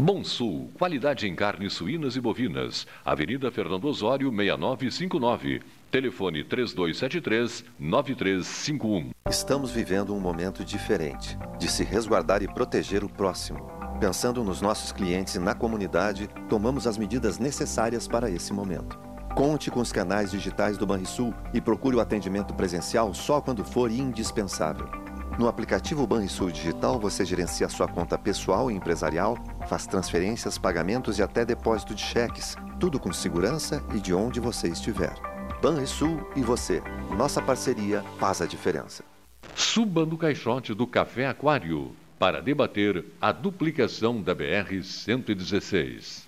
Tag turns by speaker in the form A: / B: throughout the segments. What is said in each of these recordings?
A: Bom Sul, qualidade em carnes suínas e bovinas. Avenida Fernando Osório, 6959. Telefone 3273-9351.
B: Estamos vivendo um momento diferente de se resguardar e proteger o próximo. Pensando nos nossos clientes e na comunidade, tomamos as medidas necessárias para esse momento. Conte com os canais digitais do Banrisul e procure o atendimento presencial só quando for indispensável. No aplicativo Banrisul Digital, você gerencia sua conta pessoal e empresarial, faz transferências, pagamentos e até depósito de cheques, tudo com segurança e de onde você estiver. Banrisul e você. Nossa parceria faz a diferença.
A: Suba no caixote do Café Aquário para debater a duplicação da BR-116.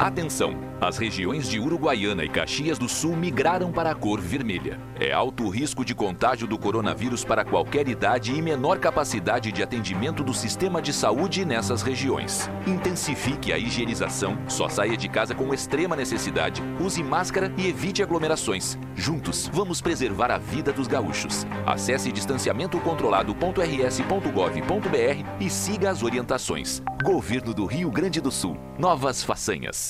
C: Atenção! As regiões de Uruguaiana e Caxias do Sul migraram para a cor vermelha. É alto o risco de contágio do coronavírus para qualquer idade e menor capacidade de atendimento do sistema de saúde nessas regiões. Intensifique a higienização, só saia de casa com extrema necessidade, use máscara e evite aglomerações. Juntos, vamos preservar a vida dos gaúchos. Acesse distanciamentocontrolado.rs.gov.br e siga as orientações. Governo do Rio Grande do Sul. Novas façanhas.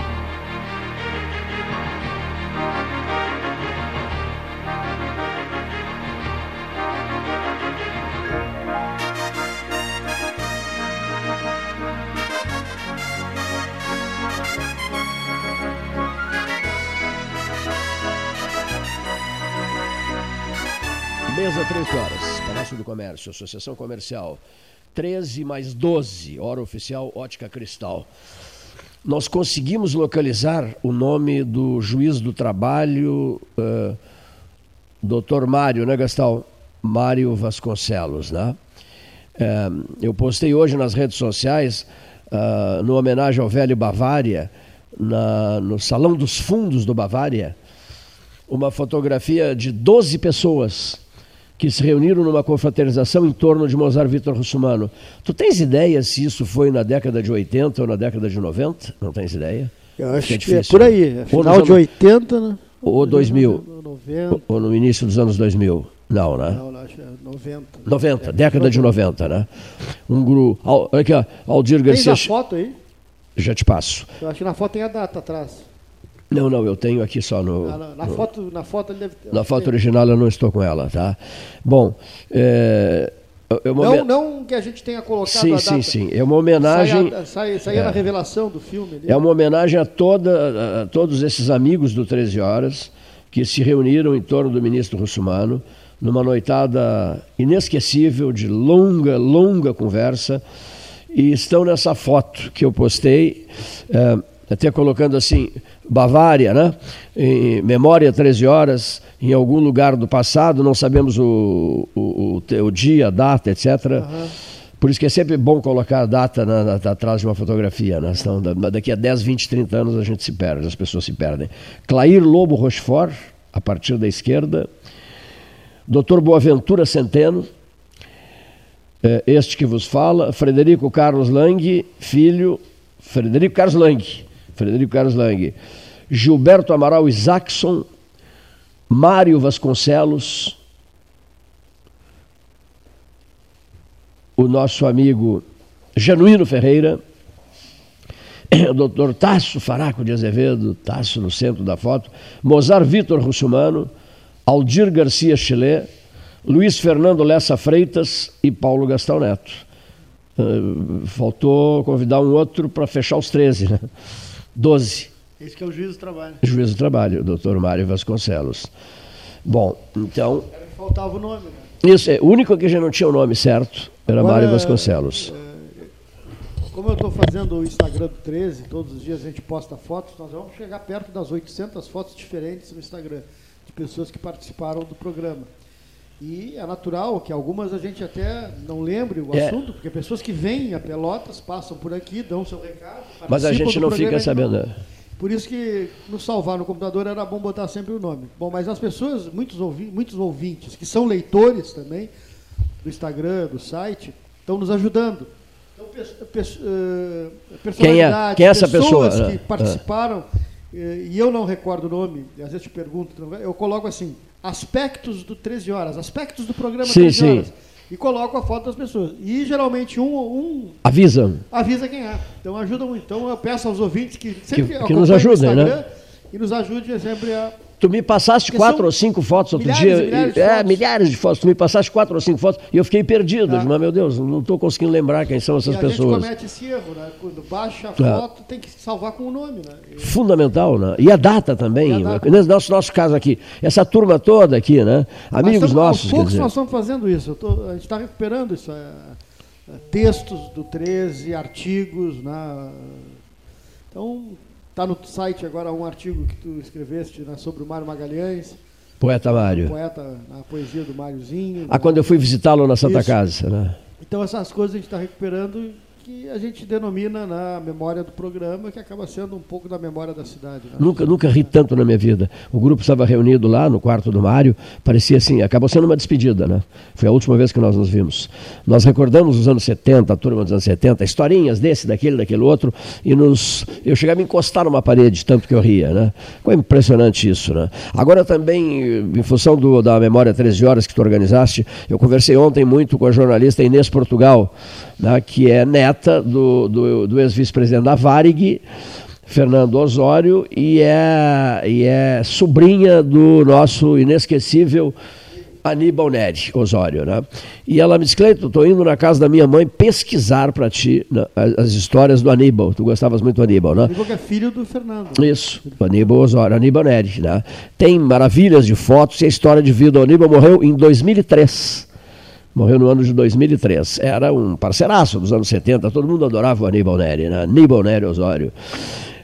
D: Mesa 13 horas, Palácio do Comércio, Associação Comercial. 13 mais 12, hora oficial Ótica Cristal. Nós conseguimos localizar o nome do juiz do trabalho, uh, doutor Mário, né, Gastal? Mário Vasconcelos, né? Uh, eu postei hoje nas redes sociais, uh, no homenagem ao velho Bavária, na, no Salão dos Fundos do Bavária, uma fotografia de 12 pessoas que se reuniram numa confraternização em torno de Mozart Vitor Russumano. Tu tens ideia se isso foi na década de 80 ou na década de 90? Não tens ideia?
E: Eu acho que é, difícil, é por aí, né? final anos... de 80, né?
D: Ou 2000? 90. Ou no início dos anos 2000? Não, né?
E: Não, acho que é 90.
D: 90, é, década 90. de 90, né? Um grupo. Olha aqui, ó, Aldir Garcia.
E: Tens a foto aí?
D: Já te passo.
E: Eu acho que na foto tem a data atrás.
D: Não, não, eu tenho aqui só no.
E: Na, na, na
D: no,
E: foto, na foto ele deve ter.
D: Na foto original eu não estou com ela, tá? Bom. É, é uma
E: não, não que a gente tenha colocado
D: sim. Sim, sim, É uma homenagem.
E: Saia, saia é, na revelação do filme. Ali.
D: É uma homenagem a, toda, a todos esses amigos do 13 Horas que se reuniram em torno do ministro Russumano numa noitada inesquecível de longa, longa conversa e estão nessa foto que eu postei. É, até colocando assim, Bavária, né? Em memória 13 horas, em algum lugar do passado, não sabemos o, o, o, o dia, a data, etc. Uhum. Por isso que é sempre bom colocar a data na, na, atrás de uma fotografia. Né? Senão, daqui a 10, 20, 30 anos a gente se perde, as pessoas se perdem. Clair Lobo Rochefort, a partir da esquerda. Doutor Boaventura Centeno, é, este que vos fala. Frederico Carlos Lang, filho. Frederico Carlos Lang, Frederico Carlos Lang, Gilberto Amaral Isaacson, Mário Vasconcelos, o nosso amigo Genuíno Ferreira, o doutor Tasso Faraco de Azevedo, Tasso no centro da foto, Mozart Vitor Russumano, Aldir Garcia Chilé, Luiz Fernando Lessa Freitas e Paulo Gastão Neto. Uh, faltou convidar um outro para fechar os 13, né? 12.
E: Esse que é o juiz do trabalho.
D: Juiz do trabalho, doutor Mário Vasconcelos. Bom, então.
E: Faltava o nome, né?
D: Isso, é, o único que já não tinha o nome certo era Agora, Mário Vasconcelos.
E: É, como eu estou fazendo o Instagram do 13, todos os dias a gente posta fotos, nós vamos chegar perto das 800 fotos diferentes no Instagram, de pessoas que participaram do programa. E é natural que algumas a gente até não lembre o
D: É.
E: assunto, porque pessoas que vêm a Pelotas passam por aqui, dão seu recado.
D: Mas a gente não fica
E: não-
D: sabendo.
E: Por isso que no salvar no computador era bom botar sempre o nome. Bom, mas as pessoas, muitos, ouvi muitos ouvintes, que são leitores também do Instagram, do site, estão nos ajudando. Então, pe- pe- eh, personalidades,
D: Quem é essa
E: pessoas
D: pessoa?
E: que
D: Ah.
E: participaram, eh, e eu não recordo o nome, às vezes te pergunto, eu coloco assim, aspectos do 13 horas, aspectos do programa
D: Sim,
E: 13
D: sim.
E: horas. E coloco a foto das pessoas. E geralmente um, um
D: Avisa.
E: avisa quem é. Então ajuda muito. Então eu peço aos ouvintes que sempre
D: Que- que nos ajudem, né?
E: E nos ajude sempre a.
D: Tu me passaste
E: Porque
D: quatro ou cinco fotos outro
E: milhares
D: dia.
E: e milhares
D: é,
E: fotos.
D: milhares de fotos. Tu me passaste quatro ou cinco fotos e eu fiquei perdido.
E: Ah.
D: Mas, meu Deus, não estou conseguindo lembrar quem são essas
E: e a
D: pessoas.
E: gente comete esse erro, né? Quando baixa a
D: Ah.
E: foto, tem que salvar com o nome, né?
D: Fundamental, né? E a data também.
E: E a data.
D: Nesse nosso, nosso caso aqui. Essa turma toda aqui, né? Amigos
E: estamos-
D: nossos,
E: Aos poucos
D: dizer.
E: nós estamos fazendo isso. Tô- a gente está recuperando isso. é, é, textos do 13, artigos. Né? Então, está no site agora um artigo que tu escreveste né, sobre o Mário Magalhães.
D: Poeta Mário.
E: Poeta, a poesia do Máriozinho.
D: Ah,
E: né?
D: quando eu fui visitá-lo na Santa
E: Isso.
D: Casa, né?
E: Então essas coisas a gente está recuperando que a gente denomina na memória do programa, que acaba sendo um pouco da memória da cidade. né?
D: Nunca, nunca ri tanto na minha vida. O grupo estava reunido lá no quarto do Mário, parecia assim, acabou sendo uma despedida, né? Foi a última vez que nós nos vimos. Nós recordamos os anos 70, a turma dos anos 70, historinhas desse, daquele, daquele outro, e nos, eu chegava a me encostar numa parede, tanto que eu ria, né? Foi impressionante isso, né? Agora também, em função do, da Memória 13 Horas que tu organizaste, eu conversei ontem muito com a jornalista Inês Portugal, né, que é neta do, do, do ex-vice-presidente da Varig, Fernando Osório, e é, e é sobrinha do nosso inesquecível Aníbal Neri Osório. Né? E ela me disse, Cleiton, estou indo na casa da minha mãe pesquisar para ti né, as, as histórias do Aníbal. Tu gostavas muito do Aníbal, né?
E: Aníbal que é filho do Fernando.
D: Isso, Aníbal Osório, Aníbal Neri. Né? Tem maravilhas de fotos e a história de vida. O Aníbal morreu em 2003. Morreu no ano de 2003. Era um parceiraço dos anos 70, todo mundo adorava o Aníbal Neri, né? Aníbal Neri Osório.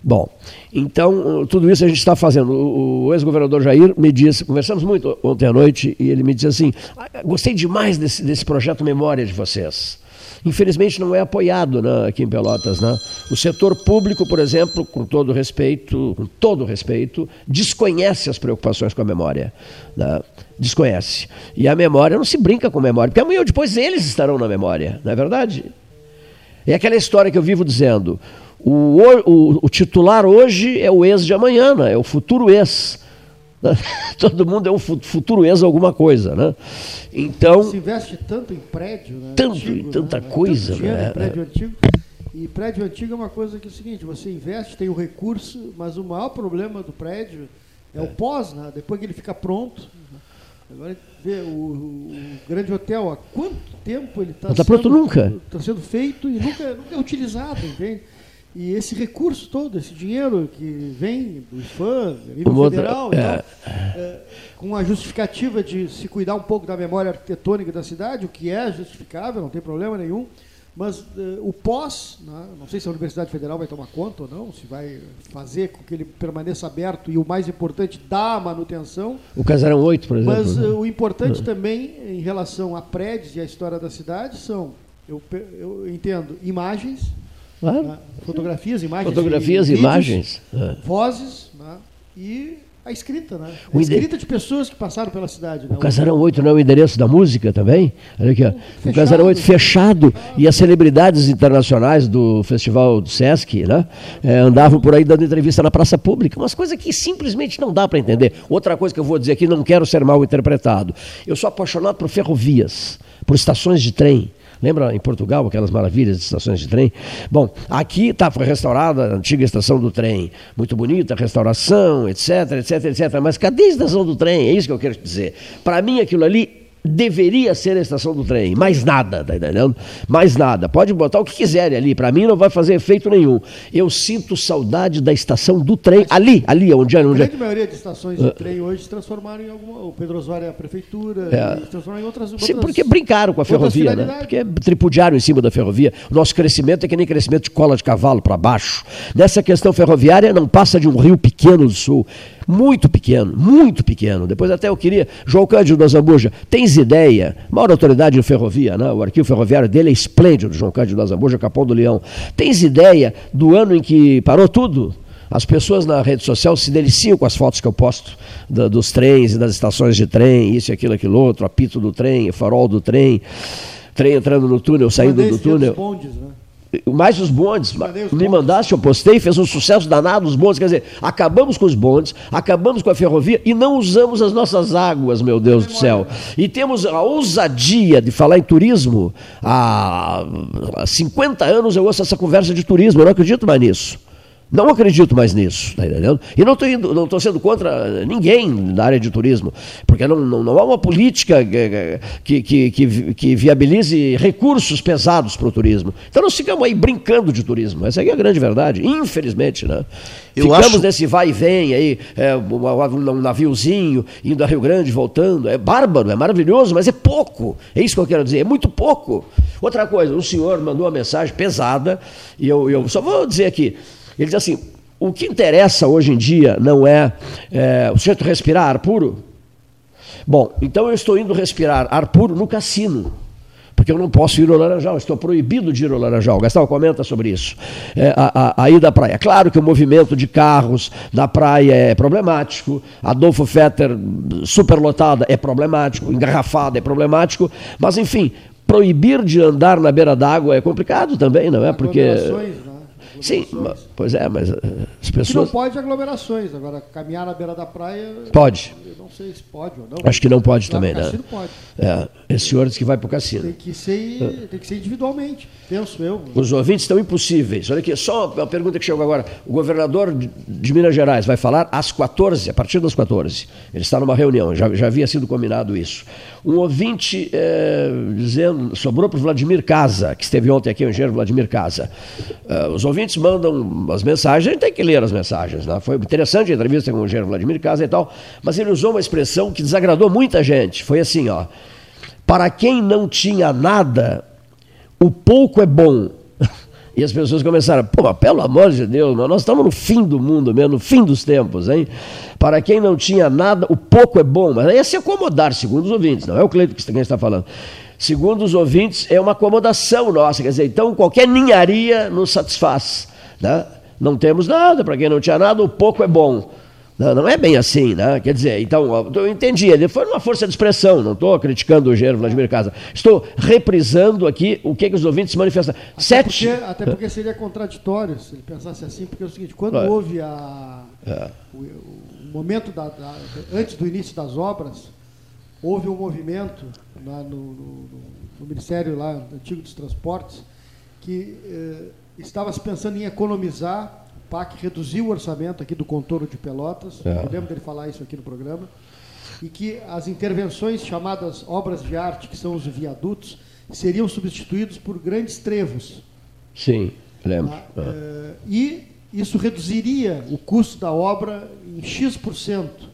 D: Bom, então, tudo isso a gente está fazendo. O, ex-governador Jair me disse, conversamos muito ontem à noite, e ele me disse assim: "Ah, gostei demais desse, desse projeto Memória de vocês. Infelizmente não é apoiado né, aqui em Pelotas. Né? O setor público, por exemplo, com todo respeito, com todo respeito, desconhece as preocupações com a memória. Né? Desconhece. E a memória não se brinca com memória, porque amanhã ou depois eles estarão na memória, não é verdade? É aquela história que eu vivo dizendo. O, o, o titular hoje é o ex de amanhã, né? é o futuro ex. Todo mundo é um fu- futuro ex alguma coisa, né? Então,
E: Se investe tanto em prédio, né?
D: Tanto,
E: antigo,
D: em tanta
E: né?
D: coisa,
E: Tanto
D: né?
E: prédio antigo. E prédio antigo é uma coisa que é o seguinte, você investe, tem o recurso, mas o maior problema do prédio é, o pós, né? Depois que ele fica pronto. Agora vê o, o grande hotel, há quanto tempo ele está
D: tá pronto nunca.
E: Está sendo feito e nunca, nunca é utilizado, entende? E esse recurso todo, esse dinheiro que vem dos fãs, nível
D: outra-
E: federal,
D: é.
E: tal, é, com a justificativa de se cuidar um pouco da memória arquitetônica da cidade, o que é justificável, não tem problema nenhum. Mas eh, o pós, né, não sei se a Universidade Federal vai tomar conta ou não, se vai fazer com que ele permaneça aberto e o mais importante, dar manutenção.
D: o Casarão 8, por exemplo.
E: Mas eh, o importante também em relação a prédios e a história da cidade são, eu, eu entendo, imagens,
D: Claro.
E: né, fotografias, imagens,
D: Fotografias,
E: e vídeos,
D: imagens. É.
E: vozes né, e a escrita, né?
D: O
E: A escrita de pessoas que passaram pela cidade. Né?
D: O Casarão 8 não é o endereço da música também? Olha aqui, ó. O
E: Fechado.
D: Casarão 8 fechado e as celebridades internacionais do Festival do Sesc né, eh, andavam por aí dando entrevista na praça pública. Umas coisas que simplesmente não dá para entender. Outra coisa que eu vou dizer aqui, não quero ser mal interpretado. Eu sou apaixonado por ferrovias, por estações de trem. Lembra em Portugal aquelas maravilhas de estações de trem? Bom, aqui tá, foi restaurada a antiga estação do trem. Muito bonita, restauração, etc, etc, etc. Mas cadê a estação do trem? É isso que eu quero dizer. Para mim, aquilo ali deveria ser a estação do trem. Mais nada, tá entendendo? Mais nada. Pode botar o que quiserem ali. Para mim não vai fazer efeito nenhum. Eu sinto saudade da estação do trem. Ali, ali, onde é.
E: A
D: Onde é.
E: grande maioria de estações de trem hoje se transformaram em alguma. O Pedro Osório é a prefeitura,
D: É.
E: se transformaram em outras.
D: Sim,
E: outras-
D: porque brincaram com a ferrovia, né? Porque tripudiaram em cima da ferrovia. O nosso crescimento é que nem crescimento de cola de cavalo para baixo. Nessa questão ferroviária, não passa de um rio pequeno do sul. Muito pequeno, muito pequeno. Depois até eu queria. João Cândido da Zambuja, tens ideia? Maior autoridade em ferrovia, né? O arquivo ferroviário dele é esplêndido, João Cândido da Zambuja, Capão do Leão. Tens ideia do ano em que parou tudo? As pessoas na rede social se deliciam com as fotos que eu posto da- dos trens e das estações de trem, isso, aquilo, aquilo outro, apito do trem, farol do trem, trem entrando no túnel, saindo do túnel.
E: bondes, né?
D: Mais os bondes. Me mandaste, eu postei, fez um sucesso danado os bondes. Quer dizer, acabamos com os bondes, acabamos com a ferrovia e não usamos as nossas águas, meu Deus do céu. E temos a ousadia de falar em turismo. Há, há 50 anos eu ouço essa conversa de turismo, eu não acredito mais nisso. Não acredito mais nisso, tá entendendo? E não estou não tô sendo contra ninguém da área de turismo, porque não, não, não há uma política eh, que, que, que, que viabilize recursos pesados para o turismo. Então nós ficamos aí brincando de turismo. Essa é a grande verdade, infelizmente, né?
F: Eu
D: ficamos
F: acho-
D: nesse vai e vem aí, é, um, um naviozinho indo a Rio Grande, voltando. É bárbaro, é maravilhoso, mas é pouco. É isso que eu quero dizer, é muito pouco. Outra coisa, um senhor mandou uma mensagem pesada, e eu, eu só vou dizer aqui. Ele diz assim: o que interessa hoje em dia não é, é o sujeito respirar ar puro? Bom, então eu estou indo respirar ar puro no cassino. Porque eu não posso ir ao Laranjal, estou proibido de ir ao Laranjal. Gastão, comenta sobre isso. É, a, a, a ida à praia. Claro que o movimento de carros na praia é problemático, Adolfo Fetter superlotada é problemático, engarrafada é problemático, mas enfim, proibir de andar na beira d'água é complicado também, não é? Porque. Sim, pois é, mas eh, as
E: Que não
D: pessoas.
E: pode aglomerações. Agora, caminhar na beira da praia.
D: Pode.
E: Eu não sei se pode ou não.
D: Acho que não pode também, né?
E: cassino pode.
D: É, esse senhor disse que vai para o cassino.
E: Tem que, ser, tem que ser individualmente, penso eu.
D: Os ouvintes estão impossíveis. Olha aqui, só uma pergunta que chegou agora. O governador de, Minas Gerais vai falar às 14, a partir das 14. Ele está numa reunião, já, já havia sido combinado isso. Um ouvinte eh, dizendo, sobrou para o Vladimir Casa, que esteve ontem aqui, o engenheiro Vladimir Casa. Eh, os ouvintes mandam as mensagens, a gente tem que ler as mensagens. Né? Foi interessante a entrevista com o engenheiro Vladimir Casa e tal, mas ele usou uma expressão que desagradou muita gente. Foi assim, ó. Para quem não tinha nada, o pouco é bom. E as pessoas começaram, pô, mas pelo amor de Deus, nós estamos no fim do mundo mesmo, no fim dos tempos, hein? Para quem não tinha nada, o pouco é bom, mas aí é se acomodar, segundo os ouvintes, não é o Cleito que está falando. Segundo os ouvintes, é uma acomodação nossa, quer dizer, então qualquer ninharia nos satisfaz, né? Não temos nada, para quem não tinha nada, o pouco é bom. Não, não é bem assim, né? Quer dizer, então, eu entendi, ele foi uma força de expressão, não estou criticando o engenheiro Vladimir Casa. Estou reprisando aqui o que, que os ouvintes manifestaram.
E: Até
D: Sete.
E: porque, até porque seria contraditório se ele pensasse assim, porque é o seguinte, quando
D: Claro.
E: houve a,
D: É.
E: o, o momento da, da- antes do início das obras, houve um movimento lá no, no- no Ministério lá, antigo dos Transportes, que eh, estava se pensando em economizar, o PAC reduziu o orçamento aqui do contorno de Pelotas,
D: É.
E: eu lembro dele falar isso aqui no programa, e que as intervenções chamadas obras de arte, que são os viadutos, seriam substituídos por grandes trevos.
D: Sim, lembro. Ah.
E: Eh, e isso reduziria o custo da obra em X%.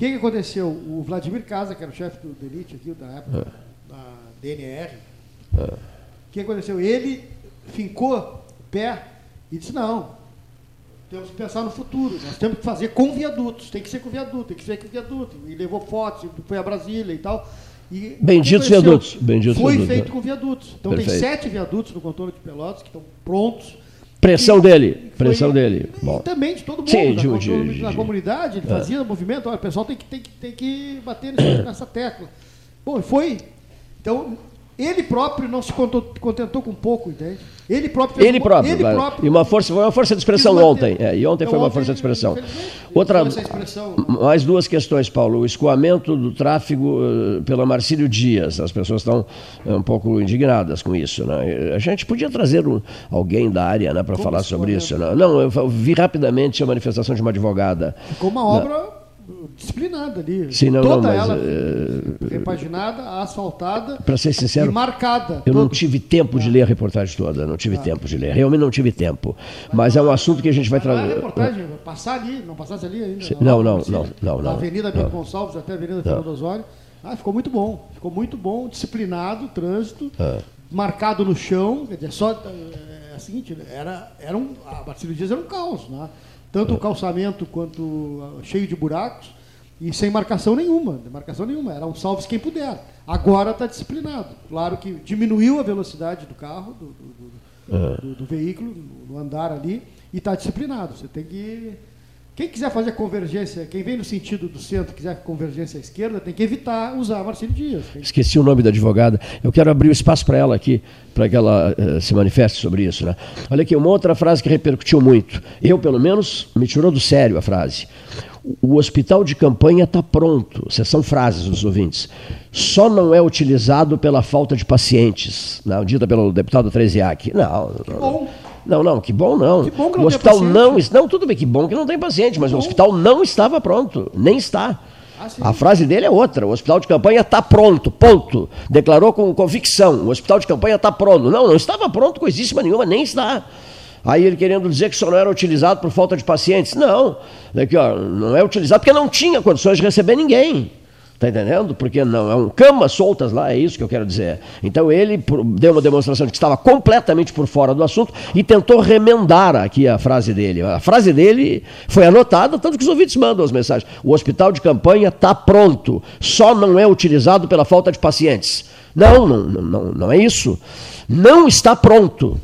E: O que, que aconteceu? O Vladimir Casa, que era o chefe do DENIT aqui, da época da DNR, o que aconteceu? Ele fincou o pé e disse, não, temos que pensar no futuro, nós temos que fazer com viadutos, tem que ser com viaduto, tem que ser com viaduto. E levou fotos, foi a Brasília e tal. E
D: Benditos viadutos, benditos
E: Foi feito
D: é.
E: com viadutos. Então tem
D: Perfeito.
E: sete viadutos no contorno de Pelotas que estão prontos.
D: Pressão dele,
E: foi-
D: pressão dele.
E: E
D: Bom.
E: também de todo mundo,
D: Sim,
E: da,
D: de- de- de-
E: comunidade, ele
D: É.
E: fazia movimento, olha, o pessoal tem que, tem que, tem que bater nessa, tecla. Bom, foi. Então, ele próprio não se contou- contentou com pouco, entende? Ele próprio fez
D: Ele próprio,
E: ele próprio
D: E uma força, foi uma força de expressão ontem. é, e ontem
E: Então,
D: foi uma
E: ontem,
D: força de expressão. Outra,
E: expressão.
D: mais duas questões, Paulo. O escoamento do tráfego eh, pela Marcílio Dias. As pessoas estão eh, um pouco indignadas com isso. Né? A gente podia trazer um- alguém da área né, para falar sobre isso. Né? Não, eu vi rapidamente a manifestação de uma advogada.
E: Ficou uma obra disciplinada ali.
D: Sim, não,
E: Toda
D: não, mas,
E: ela
D: eh,
E: repaginada, asfaltada
D: Para ser sincero,
E: e marcada.
D: eu não
E: Todo-
D: tive tempo de ler a reportagem toda, não tive tempo de ler, realmente não tive tempo. Mas é um assunto que a gente vai
E: Não é
D: trazer.
E: reportagem, passar ali, não passasse ali ainda.
D: Sim, não, não, não, não, não,
E: Avenida
D: não.
E: Bento Gonçalves até a Avenida Fernando Osório. Ah, ficou muito bom. Ficou muito bom, disciplinado, trânsito,
D: Ah.
E: marcado no chão. Quer dizer, só. É, é o seguinte, era, era um, a Marcílio Dias era um caos, né? Tanto o calçamento quanto ah, cheio de buracos e sem marcação nenhuma. Marcação nenhuma. Era um salve quem puder. Agora está disciplinado. Claro que diminuiu a velocidade do carro, do, do- do- do, do veículo, no andar ali, e está disciplinado. Você tem que. Quem quiser fazer convergência, quem vem no sentido do centro, quiser convergência à esquerda, tem que evitar usar Marcelo Dias.
D: Esqueci o nome da advogada. Eu quero abrir o espaço para ela aqui, para que ela eh, se manifeste sobre isso. Né? Olha aqui, uma outra frase que repercutiu muito. Eu, pelo menos, me tirou do sério a frase. O hospital de campanha está pronto. Essas são frases dos ouvintes. Só não é utilizado pela falta de pacientes, né? dita pelo deputado Treziak. Não, não.
E: bom.
D: Não, não, que bom não.
E: Que bom que não
D: o hospital não, não, tudo bem, que bom que não tem paciente, mas o hospital não estava pronto, nem está.
E: Ah.
D: A frase dele é outra. O hospital de campanha está pronto, ponto. Declarou com convicção. O hospital de campanha está pronto. Não, não estava pronto coisíssima nenhuma, nem está. Aí ele querendo dizer que só não era utilizado por falta de pacientes. Não, Aqui, ó, não é utilizado porque não tinha condições de receber ninguém. Está entendendo? Porque não, é um camas soltas lá, é isso que eu quero dizer. Então ele deu uma demonstração de que estava completamente por fora do assunto e tentou remendar aqui a frase dele. A frase dele foi anotada, tanto que os ouvintes mandam as mensagens. O hospital de campanha está pronto, só não é utilizado pela falta de pacientes. Não, não, não, não é isso. Não está pronto.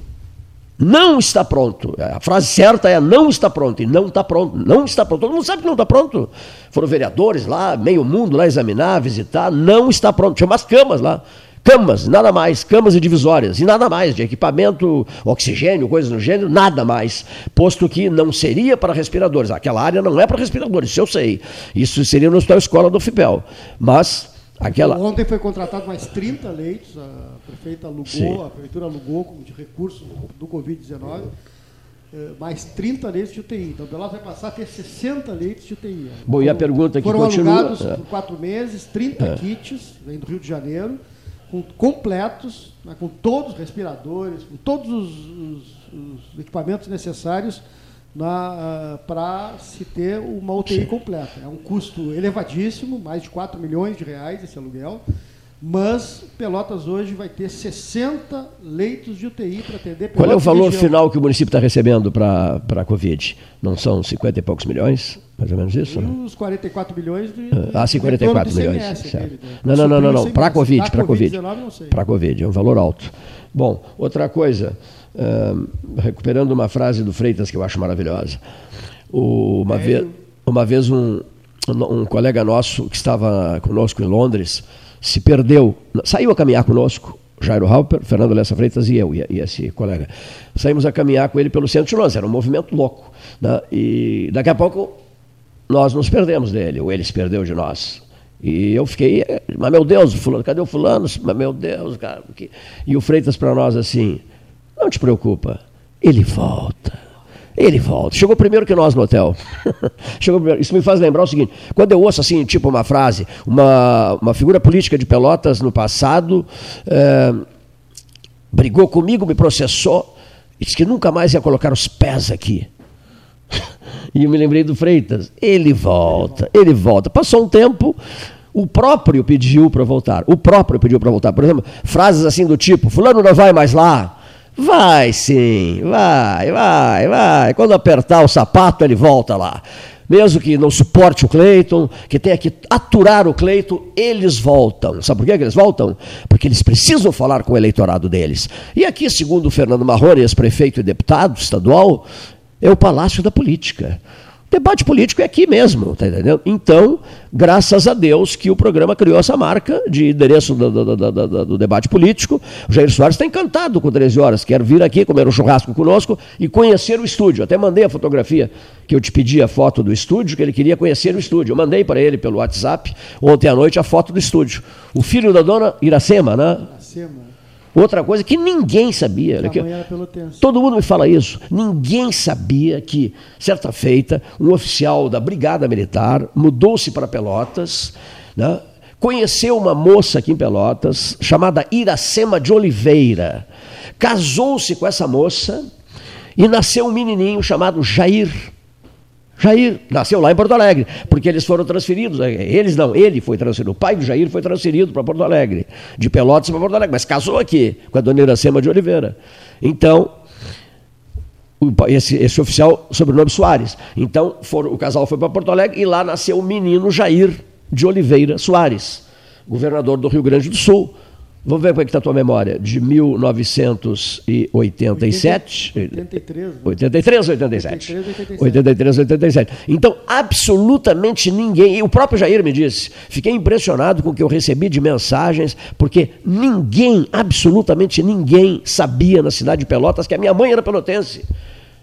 D: Não está pronto. A frase certa é não está pronto. E não está pronto. Não está pronto. Todo mundo sabe que não está pronto. Foram vereadores lá, meio mundo lá examinar, visitar. Não está pronto. Tinha umas camas lá. Camas, nada mais. Camas e divisórias. E nada mais. De equipamento, oxigênio, coisas do gênero, nada mais. Posto que não seria para respiradores. Aquela área não é para respiradores, isso eu sei. Isso seria no Hospital Escola do FIPEL. Mas aquela.
E: Ontem foi contratado mais 30 leitos, a prefeita alugou,
D: Sim.
E: a prefeitura alugou de recursos do Covid-19, eh, mais 30 leitos de UTI. Então, Pelotas vai passar a ter 60 leitos de UTI.
D: Bom, e a pergunta que
E: Foram
D: continua-
E: alugados
D: é.
E: por quatro meses, 30
D: É.
E: kits, vem do Rio de Janeiro, com, completos, né, com todos os respiradores, com todos os, os- os equipamentos necessários para se ter uma UTI completa. É um custo elevadíssimo, mais de 4 milhões de reais esse aluguel, mas Pelotas hoje vai ter 60 leitos de UTI para atender
D: Qual é o
E: Pelotas
D: valor final que o município está recebendo para a Covid? Não são 50 e poucos milhões? Mais ou menos isso?
E: E
D: né?
E: os 44 milhões de,
D: Ah, sim, 44
E: retorno do
D: milhões.
E: ICMS,
D: certo.
E: né?
D: Não, não, não, não, não. Para a. Covid, para a Covid.
E: Covid-19 não sei.
D: Para a Covid, é um valor alto. Bom, outra coisa, ah, recuperando uma frase do Freitas que eu acho maravilhosa. O- uma, vez, uma vez um, um colega nosso que estava conosco em Londres se perdeu, saiu a caminhar conosco, Jairo Halper, Fernando Lessa Freitas e eu, e, e esse colega. Saímos a caminhar com ele pelo centro de Londres, era um movimento louco. né? E daqui a pouco nós nos perdemos dele, ou ele se perdeu de nós. E eu fiquei, mas meu Deus, fulano, cadê o fulano? Mas meu Deus, cara. que- E o Freitas para nós assim, não te preocupa, ele volta. Ele volta. Chegou primeiro que nós no hotel. Chegou primeiro. Isso me faz lembrar o seguinte: quando eu ouço assim, tipo uma frase, uma, uma figura política de Pelotas no passado eh, brigou comigo, me processou, disse que nunca mais ia colocar os pés aqui. E eu me lembrei do Freitas. Ele volta, ele volta. Passou um tempo, o próprio pediu para voltar. O próprio pediu para voltar. Por exemplo, frases assim do tipo: Fulano não vai mais lá. Vai sim, vai, vai, vai. Quando apertar o sapato, ele volta lá. Mesmo que não suporte o Cleiton, que tenha que aturar o Cleiton, eles voltam. Sabe por que eles voltam? Porque eles precisam falar com o eleitorado deles. E aqui, segundo o Fernando Marrone, ex-prefeito e deputado estadual, é o palácio da política. Debate político é aqui mesmo, tá entendendo? Então, graças a Deus que o programa criou essa marca de endereço do, do- do- do- do debate político. O Jair Soares está encantado com 13 horas, quer vir aqui comer um churrasco conosco e conhecer o estúdio. Até mandei a fotografia que eu te pedi a foto do estúdio, que ele queria conhecer o estúdio. Eu mandei para ele pelo WhatsApp ontem à noite a foto do estúdio. O filho da dona Iracema, né?
E: Iracema.
D: Outra coisa que ninguém sabia.
E: Que
D: todo mundo me fala isso. Ninguém sabia que, certa feita, um oficial da Brigada Militar mudou-se para Pelotas, né? conheceu uma moça aqui em Pelotas, chamada Iracema de Oliveira. Casou-se com essa moça e nasceu um menininho chamado Jair. Jair nasceu lá em Porto Alegre, porque eles foram transferidos. eh, Eles não, ele foi transferido. O pai do Jair foi transferido para Porto Alegre, de Pelotas para Porto Alegre, mas casou aqui com a dona Iracema de Oliveira. Então, esse, esse oficial, sobrenome Soares. Então, foram- o casal foi para Porto Alegre e lá nasceu o menino Jair de Oliveira Soares, governador do Rio Grande do Sul. Vamos ver como é que está a tua memória. De 1987.
E: 83. né?
D: 83 ou 87?
E: 83, 87.
D: 83, 87. Então, absolutamente ninguém, e o próprio Jair me disse, fiquei impressionado com o que eu recebi de mensagens, porque ninguém, absolutamente ninguém, sabia na cidade de Pelotas que a minha mãe era pelotense.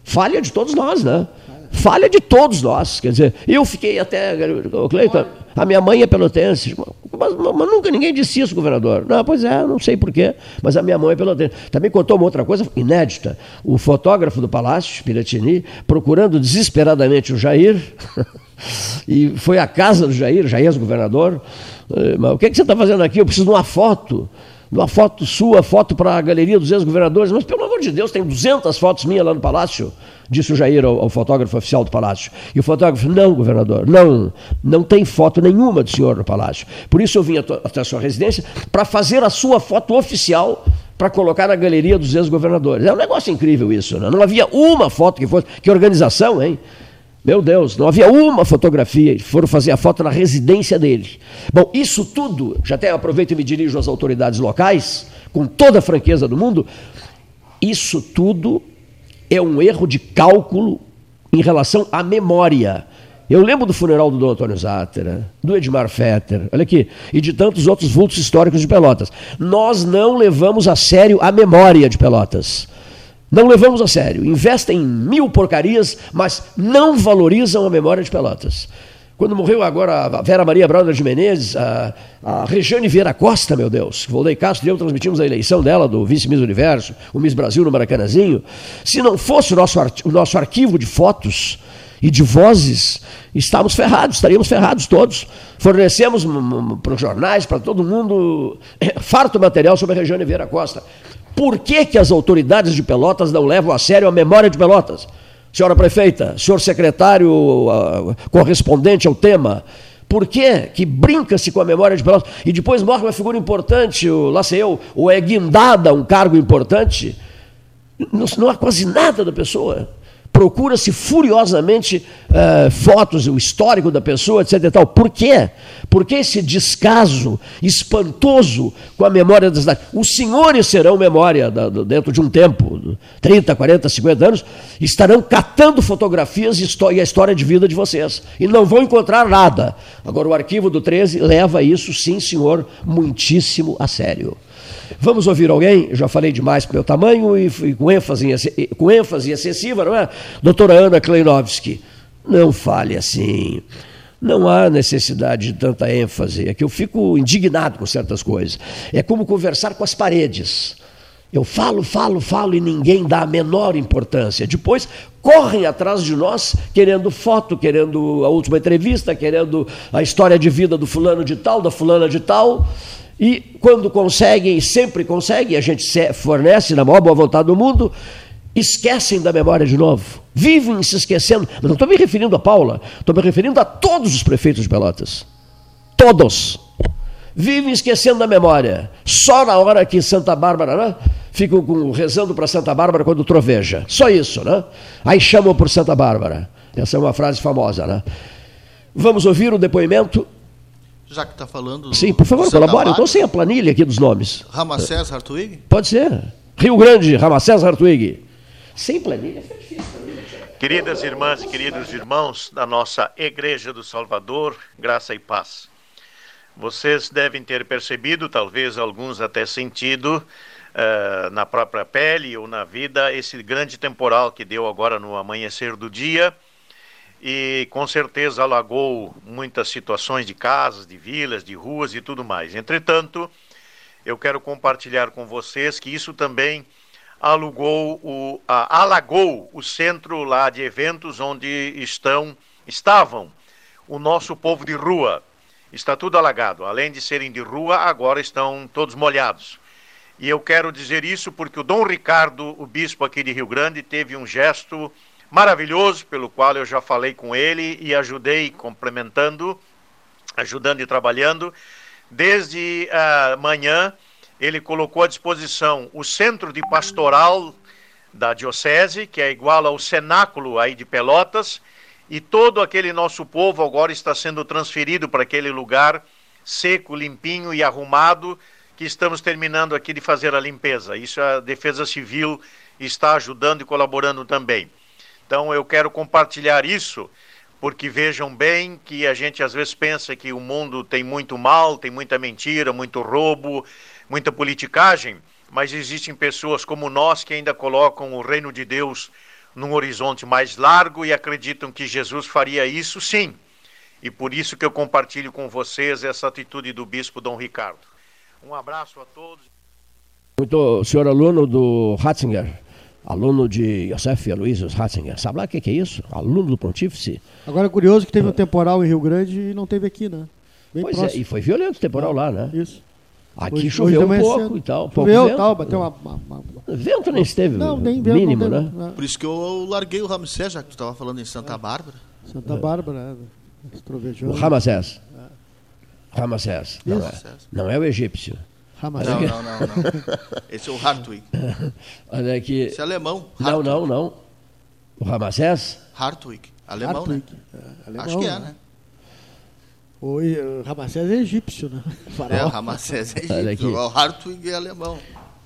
D: Falha de todos nós, né? Falha de todos nós. Quer dizer, eu fiquei até. Cleiton, a minha mãe é pelotense. Mas, mas nunca ninguém disse isso, governador. Não, pois é, não sei porquê, mas a minha mãe é pelotense. Também contou uma outra coisa inédita. O fotógrafo do Palácio, Piratini, procurando desesperadamente o Jair, e foi à casa do Jair, Jair, governador. eh, Mas o que, é que você está fazendo aqui? Eu preciso de uma foto. De uma foto sua, foto para a galeria dos ex-governadores. Mas, pelo amor de Deus, tem 200 fotos minhas lá no Palácio, disse o Jair ao, ao fotógrafo oficial do Palácio. E o fotógrafo, não, governador, não, não tem foto nenhuma do senhor no Palácio. Por isso eu vim até a sua residência para fazer a sua foto oficial para colocar na galeria dos ex-governadores. É um negócio incrível isso, né? Não havia uma foto que fosse. Que organização, hein? Meu Deus, não havia uma fotografia, foram fazer a foto na residência dele. Bom, isso tudo, já até aproveito e me dirijo às autoridades locais, com toda a franqueza do mundo, isso tudo é um erro de cálculo em relação à memória. Eu lembro do funeral do Dom Antônio Zátera, do Edmar Fetter, olha aqui, e de tantos outros vultos históricos de Pelotas. Nós não levamos a sério a memória de Pelotas. Não levamos a sério. Investem em mil porcarias, mas não valorizam a memória de Pelotas. Quando morreu agora a Vera Maria Brauna de Menezes, a, a Regiane Vieira Costa, meu Deus, Volney Castro e eu transmitimos a eleição dela, do vice-miss Universo, o Miss Brasil no Maracanãzinho. Se não fosse o nosso, o nosso arquivo de fotos e de vozes, estávamos ferrados, estaríamos ferrados todos. Fornecemos para os jornais, para todo mundo, farto material sobre a Regiane Vieira Costa. Por que, que as autoridades de Pelotas não levam a sério a memória de Pelotas? Senhora prefeita, senhor secretário correspondente ao tema, por que que brinca-se com a memória de Pelotas e depois morre uma figura importante, o, lá sei eu, ou é guindada um cargo importante? Não, não há quase nada da pessoa. Procura-se furiosamente eh, fotos, o histórico da pessoa, etc. Tal. Por quê? Por que esse descaso espantoso com a memória da cidade? Os senhores serão memória da- dentro de um tempo, 30, 40, 50 anos, estarão catando fotografias e a história de vida de vocês. E não vão encontrar nada. Agora, o arquivo do 13 leva isso, sim, senhor, muitíssimo a sério. Vamos ouvir alguém? Eu já falei demais para meu tamanho e com ênfase, com ênfase excessiva, não é? Doutora Ana Kleinovski, não fale assim. Não há necessidade de tanta ênfase. É que eu fico indignado com certas coisas. É como conversar com as paredes. Eu falo, falo, falo e ninguém dá a menor importância. Depois correm atrás de nós querendo foto, querendo a última entrevista, querendo a história de vida do fulano de tal, da fulana de tal. E quando conseguem, sempre conseguem, a gente fornece na maior boa vontade do mundo, esquecem da memória de novo. Vivem se esquecendo. Mas não estou me referindo a Paula, estou me referindo a todos os prefeitos de Pelotas. Todos. Vivem esquecendo da memória. Só na hora que Santa Bárbara, né? Ficam rezando para Santa Bárbara quando troveja. Só isso, né? Aí chamam por Santa Bárbara. Essa é uma frase famosa, né? Vamos ouvir o depoimento?
G: Já que está falando.
D: Sim, por favor, colabore. Eu estou sem a planilha aqui dos nomes.
G: Ramacés Hartwig?
D: Pode ser. Rio Grande, Ramacés Hartwig. Sem planilha fica difícil.
H: Queridas irmãs e queridos irmãos da nossa Igreja do Salvador, graça e paz. Vocês devem ter percebido, talvez alguns até sentido, eh, na própria pele ou na vida, esse grande temporal que deu agora no amanhecer do dia e com certeza alagou muitas situações de casas, de vilas, de ruas e tudo mais. Entretanto, eu quero compartilhar com vocês que isso também alugou o, a, alagou o centro lá de eventos onde estão estavam o nosso povo de rua. Está tudo alagado. Além de serem de rua, agora estão todos molhados. E eu quero dizer isso porque o Dom Ricardo, o bispo aqui de Rio Grande, teve um gesto maravilhoso, pelo qual eu já falei com ele e ajudei complementando, ajudando e trabalhando. Desde uh, manhã, ele colocou à disposição o centro de pastoral da diocese, que é igual ao cenáculo aí de Pelotas, e todo aquele nosso povo agora está sendo transferido para aquele lugar seco, limpinho e arrumado, que estamos terminando aqui de fazer a limpeza. Isso a Defesa Civil está ajudando e colaborando também. Então eu quero compartilhar isso, porque vejam bem que a gente às vezes pensa que o mundo tem muito mal, tem muita mentira, muito roubo, muita politicagem, mas existem pessoas como nós que ainda colocam o reino de Deus num horizonte mais largo e acreditam que Jesus faria isso sim. E por isso que eu compartilho com vocês essa atitude do bispo Dom Ricardo. Um abraço a todos.
D: Muito, senhor aluno do Ratzinger, aluno de Josef Aloysius Ratzinger, sabe lá o que, que, é isso? Aluno do Pontífice.
E: Agora é curioso que teve um temporal em Rio Grande e não teve aqui, né?
D: Bem pois é, próximo. é, e foi violento o temporal lá, né?
E: Isso.
D: Aqui hoje, choveu hoje um pouco cedo. e tal.
E: Choveu e tal, bateu uma, uma, uma,
D: Vento nem esteve, não, nem vento, mínimo, não teve,
G: né? Por isso que eu larguei o Ramsés, já que tu estava falando em Santa Bárbara.
E: Santa Bárbara,
D: é. O Ramsés. É. Ramsés. Não, é. não é o egípcio.
G: Não, não, não, não. Esse é o Hartwig.
D: Olha aqui.
G: Esse é alemão.
D: Hartwig. Não, não, não. O Ramsés?
G: Hartwig. Alemão, Hartwig. né? É, alemão, Acho que é, né?
E: O Ramsés é egípcio, né?
G: É, o Ramsés é egípcio. O Hartwig é alemão.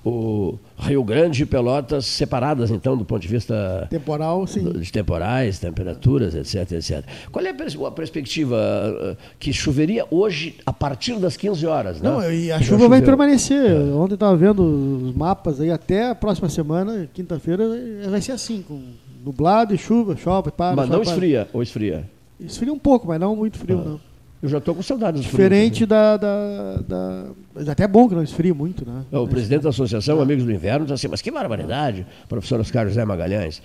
D: O Rio Grande e Pelotas separadas, então, do ponto de vista...
E: Temporal, sim.
D: De temporais, temperaturas, etc, etc. Qual é a perspectiva uh, que choveria hoje a partir das 15 horas,
E: né? Não, e a chuva vai permanecer. É. Ontem estava vendo os mapas aí, até a próxima semana, quinta-feira, vai ser assim, com nublado e chuva, chove, para.
D: Mas não esfria, ou esfria?
E: Esfria um pouco, mas não muito frio, ah. não.
D: Eu já estou com saudades
E: do Diferente da, da, da. Mas até é bom que não esfrie muito, né?
D: O presidente da Associação Amigos do Inverno diz assim, mas que barbaridade, professor Oscar José Magalhães.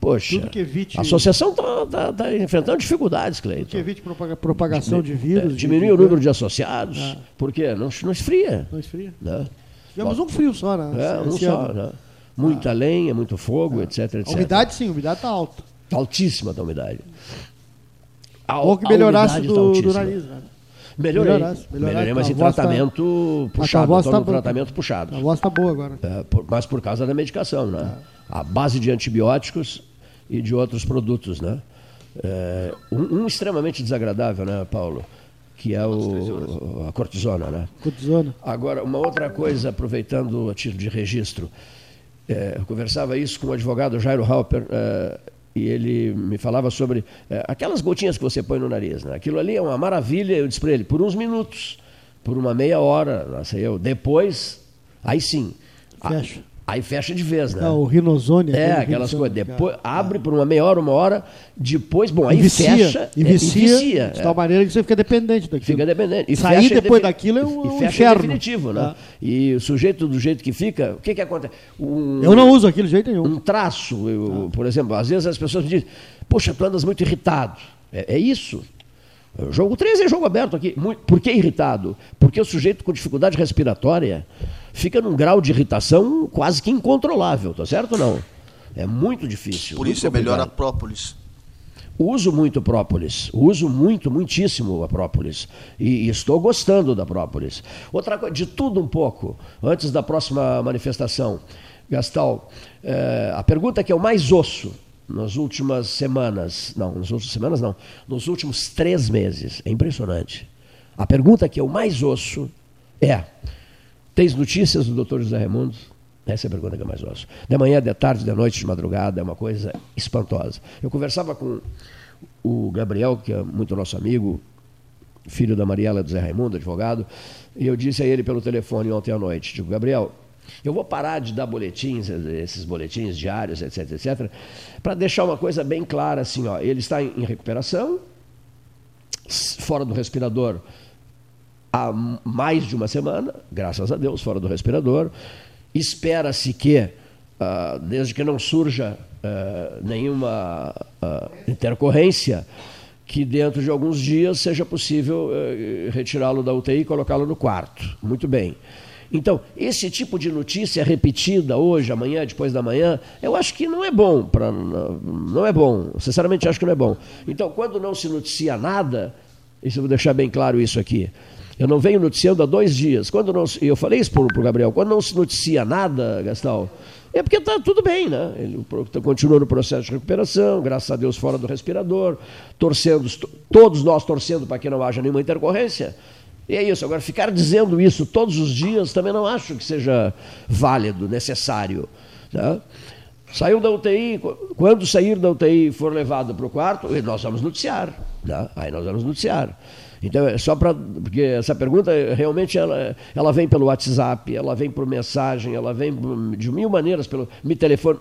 D: Poxa, evite... a associação está tá, tá enfrentando dificuldades, Cleiton.
E: Tudo que evite propagação de vírus. É,
D: diminui o número de associados. Ah. Por quê? Não, não esfria.
E: Não esfria. Né? Tivemos um frio só, né?
D: É, um só, né? Muita ah. lenha, muito fogo, etc, etc.
E: A umidade, sim, a umidade está alta.
D: Altíssima a umidade.
E: A, Ou que melhorasse do, do nariz, né?
D: Melhorei. Melhorasse, melhorei, mas em tratamento tá... puxado. Estou tá no tratamento puxado.
E: A voz está boa agora.
D: É, por, mas por causa da medicação, né? É. A base de antibióticos e de outros produtos, né? É, um, um, extremamente desagradável, né, Paulo? Que é o, a cortisona, né?
E: Cortisona.
D: Agora, uma outra coisa, aproveitando a título de registro, é, eu conversava isso com o advogado Jairo Halper, é, e ele me falava sobre é, aquelas gotinhas que você põe no nariz. Né? Aquilo ali é uma maravilha, eu disse para ele, por uns minutos, por uma meia hora, não sei eu. Depois, aí sim.
E: Fecha.
D: Aí fecha de vez, né?
E: Ah, o rinozone.
D: É, aquelas coisas. Depois, abre por uma meia hora, uma hora, depois, bom, aí
E: vicia,
D: fecha.
E: E vicia, é, e vicia de tal é. maneira que você fica dependente daquilo.
D: Fica dependente.
E: E Sair depois daquilo é um,
D: e fecha
E: inferno.
D: definitivo, né? Ah. E o sujeito do jeito que fica, o que que acontece? Um,
E: eu não uso aquilo de jeito nenhum.
D: Um traço, eu, ah. por exemplo, às vezes as pessoas me dizem, poxa, tu andas muito irritado. É, é isso. Jogo 13 é jogo aberto aqui. Por que irritado? Porque o sujeito com dificuldade respiratória fica num grau de irritação quase que incontrolável, tá certo ou não? É muito difícil.
G: Por
D: muito
G: isso complicado. é melhor a própolis.
D: Uso muito própolis, uso muito, muitíssimo a própolis. E, e, estou gostando da própolis. Outra coisa, de tudo um pouco, antes da próxima manifestação. Gastal, é, a pergunta que eu mais ouço nas últimas semanas, não, nas últimas semanas não, nos últimos três meses, é impressionante. A pergunta que eu mais ouço é: tens notícias do doutor José Raimundo? Essa é a pergunta que eu mais ouço. De manhã, de tarde, de noite, de madrugada, é uma coisa espantosa. Eu conversava com o Gabriel, que é muito nosso amigo, filho da Mariela do Zé Raimundo, advogado, e eu disse a ele pelo telefone ontem à noite, digo, Gabriel, eu vou parar de dar boletins, esses boletins diários, etc, etc, para deixar uma coisa bem clara assim, ó, ele está em recuperação, fora do respirador, há mais de uma semana, graças a Deus, fora do respirador. Espera-se que, uh, desde que não surja uh, nenhuma uh, intercorrência, que dentro de alguns dias seja possível retirá-lo da UTI e colocá-lo no quarto. Muito bem. Então, esse tipo de notícia repetida hoje, amanhã, depois da manhã, eu acho que não é bom. Pra, não é bom. Sinceramente, acho que não é bom. Então, quando não se noticia nada, isso eu vou deixar bem claro isso aqui. Eu não venho noticiando há dois dias. Quando não, eu falei isso para o Gabriel, quando não se noticia nada, Gastal, é porque está tudo bem, né? Ele continua no processo de recuperação, graças a Deus fora do respirador, torcendo, todos nós torcendo para que não haja nenhuma intercorrência. E é isso. Agora, ficar dizendo isso todos os dias também não acho que seja válido, necessário. Né? Saiu da UTI, quando sair da UTI e for levado para o quarto, nós vamos noticiar. Né? Aí nós vamos noticiar. Então, é só para. Porque essa pergunta realmente ela, ela vem pelo WhatsApp, ela vem por mensagem, ela vem de mil maneiras, pelo me telefone,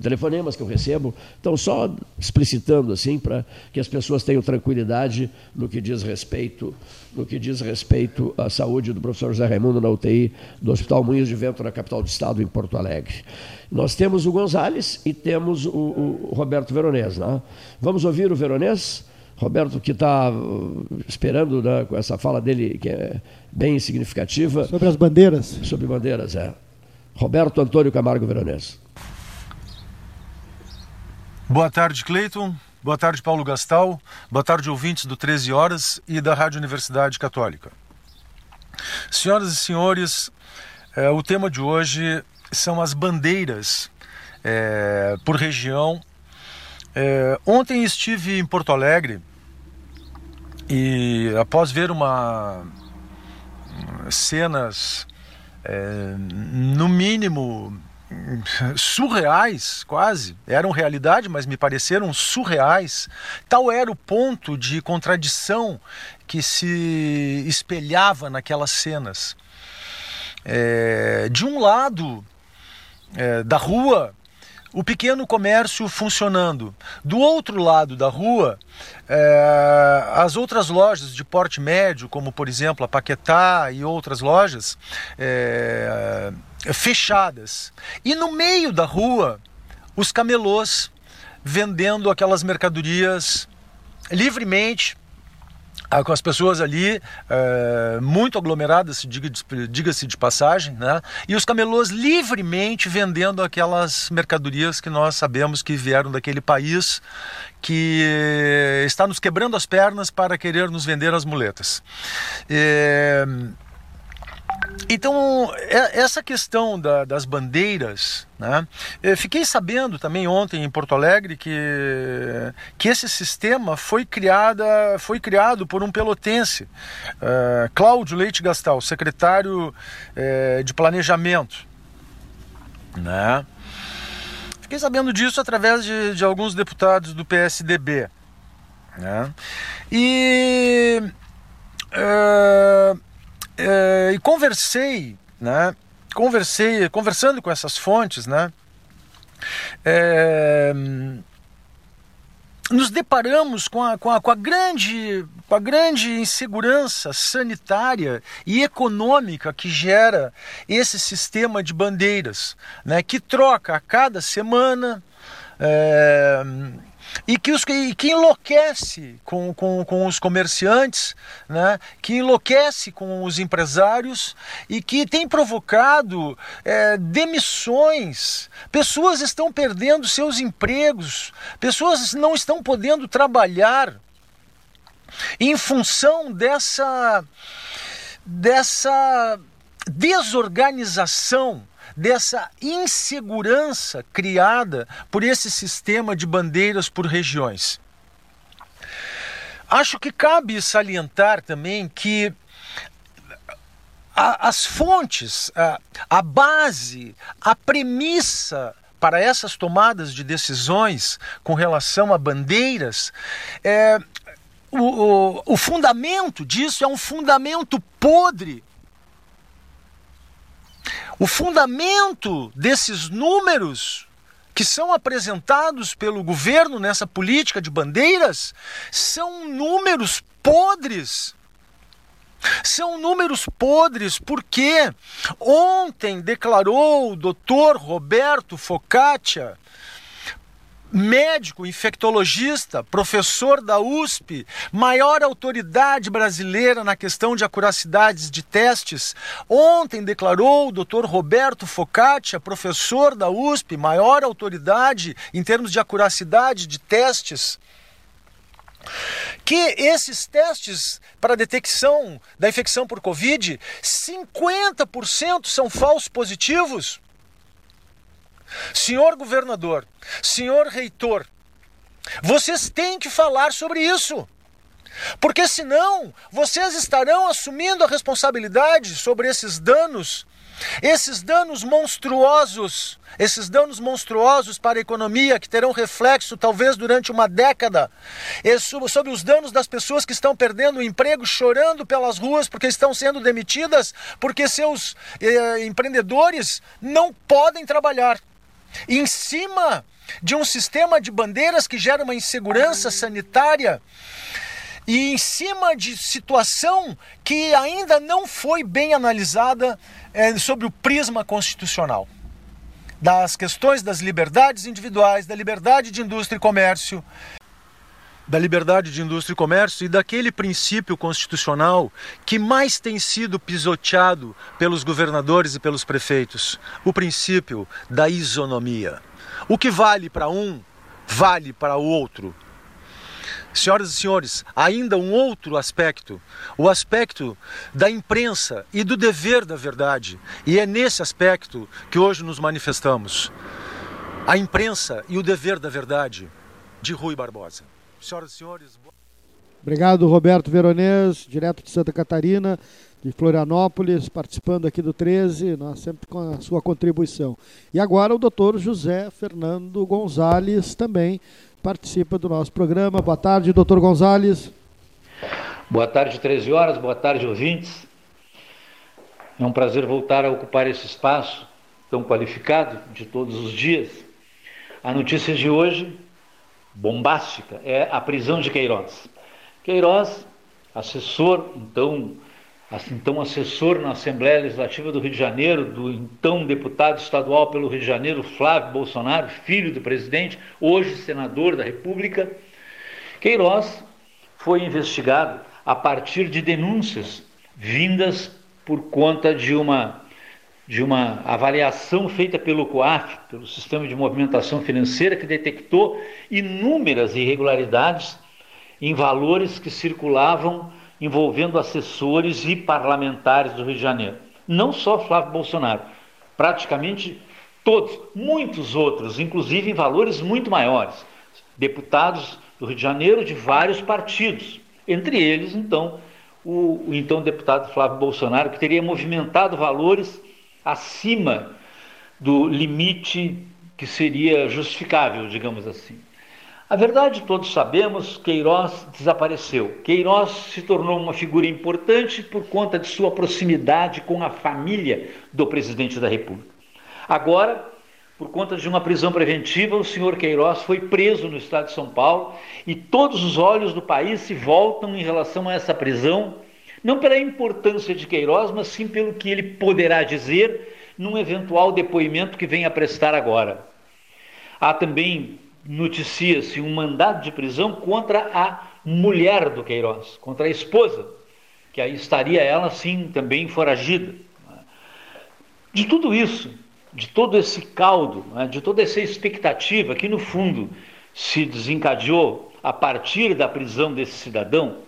D: telefonemas que eu recebo. Então, só explicitando assim, para que as pessoas tenham tranquilidade no que diz respeito, no que diz respeito à saúde do professor José Raimundo na UTI do Hospital Moinhos de Vento, na capital do estado, em Porto Alegre. Nós temos o Gonzales e temos o, o Roberto Veronese. Né? Vamos ouvir o Veronese? Roberto, que está uh, esperando né, com essa fala dele, que é bem significativa.
E: Sobre as bandeiras.
D: Sobre bandeiras, é. Roberto Antônio Camargo Veronese.
I: Boa tarde, Cleiton. Boa tarde, Paulo Gastal. Boa tarde, ouvintes do 13 Horas e da Rádio Universidade Católica. Senhoras e senhores, é, o tema de hoje são as bandeiras é, por região. É, ontem estive em Porto Alegre e após ver uma cenas é, no mínimo surreais, quase, eram realidade, mas me pareceram surreais. Tal era o ponto de contradição que se espelhava naquelas cenas. É, de um lado é, da rua, o pequeno comércio funcionando. Do outro lado da rua, é, as outras lojas de porte médio, como por exemplo a Paquetá e outras lojas, é, fechadas. E no meio da rua, os camelôs vendendo aquelas mercadorias livremente com as pessoas ali é, muito aglomeradas, diga-se de passagem, né? e os camelôs livremente vendendo aquelas mercadorias que nós sabemos que vieram daquele país que está nos quebrando as pernas para querer nos vender as muletas. É, então, é, essa questão da, das bandeiras, né? Eu fiquei sabendo também ontem em Porto Alegre que, que esse sistema foi, criada, foi criado por um pelotense, uh, Cláudio Leite Gastal, secretário uh, de Planejamento. Né? Fiquei sabendo disso através de, de alguns deputados do PSDB. Né? E. Uh, e conversei, né? Conversei, conversando com essas fontes, né? É, nos deparamos com a, com, a, com, a grande, com a grande insegurança sanitária e econômica que gera esse sistema de bandeiras, né, que troca a cada semana. É, e que, os, que enlouquece com, com, com os comerciantes, né? que enlouquece com os empresários e que tem provocado é, demissões. Pessoas estão perdendo seus empregos, pessoas não estão podendo trabalhar em função dessa, dessa desorganização dessa insegurança criada por esse sistema de bandeiras por regiões. Acho que cabe salientar também que as fontes, a, a base, a premissa para essas tomadas de decisões com relação a bandeiras, é, o, o, o fundamento disso é um fundamento podre o fundamento desses números que são apresentados pelo governo nessa política de bandeiras são números podres. São números podres porque ontem declarou o doutor Roberto Focaccia, médico, infectologista, professor da USP, maior autoridade brasileira na questão de acuracidades de testes. Ontem declarou o Dr. Roberto Focaccia, professor da USP, maior autoridade em termos de acuracidade de testes, que esses testes para detecção da infecção por Covid, 50% são falsos positivos. Senhor governador, senhor reitor, vocês têm que falar sobre isso. Porque senão vocês estarão assumindo a responsabilidade sobre esses danos, esses danos monstruosos, esses danos monstruosos para a economia que terão reflexo talvez durante uma década, sobre os danos das pessoas que estão perdendo o emprego, chorando pelas ruas porque estão sendo demitidas, porque seus eh, empreendedores não podem trabalhar em cima de um sistema de bandeiras que gera uma insegurança sanitária e em cima de situação que ainda não foi bem analisada é, sobre o prisma constitucional. Das questões das liberdades individuais, da liberdade de indústria e comércio, da liberdade de indústria e comércio e daquele princípio constitucional que mais tem sido pisoteado pelos governadores e pelos prefeitos, o princípio da isonomia. O que vale para um, vale para o outro. Senhoras e senhores, ainda um outro aspecto, o aspecto da imprensa e do dever da verdade. E é nesse aspecto que hoje nos manifestamos. A imprensa e o dever da verdade, de Rui Barbosa. Senhoras e senhores.
E: Obrigado, Roberto Veronês, direto de Santa Catarina, de Florianópolis, participando aqui do 13, nós sempre com a sua contribuição. E agora o doutor José Fernando Gonzalez também participa do nosso programa. Boa tarde, doutor Gonzalez.
J: Boa tarde, 13 horas, boa tarde, ouvintes. É um prazer voltar a ocupar esse espaço tão qualificado de todos os dias. A notícia de hoje bombástica é a prisão de Queiroz. Queiroz, assessor, então, então assessor na Assembleia Legislativa do Rio de Janeiro, do então deputado estadual pelo Rio de Janeiro, Flávio Bolsonaro, filho do presidente, hoje senador da República. Queiroz foi investigado a partir de denúncias vindas por conta de uma de uma avaliação feita pelo COAF, pelo Sistema de Movimentação Financeira, que detectou inúmeras irregularidades em valores que circulavam envolvendo assessores e parlamentares do Rio de Janeiro. Não só Flávio Bolsonaro, praticamente todos, muitos outros, inclusive em valores muito maiores. Deputados do Rio de Janeiro de vários partidos, entre eles, então, o, o então deputado Flávio Bolsonaro, que teria movimentado valores acima do limite que seria justificável, digamos assim. A verdade, todos sabemos, Queiroz desapareceu. Queiroz se tornou uma figura importante por conta de sua proximidade com a família do presidente da República. Agora, por conta de uma prisão preventiva, o senhor Queiroz foi preso no estado de São Paulo e todos os olhos do país se voltam em relação a essa prisão não pela importância de Queiroz, mas sim pelo que ele poderá dizer num eventual depoimento que venha a prestar agora. Há também, noticia-se, um mandado de prisão contra a mulher do Queiroz, contra a esposa, que aí estaria ela, sim, também foragida. De tudo isso, de todo esse caldo, né, de toda essa expectativa que, no fundo, se desencadeou a partir da prisão desse cidadão,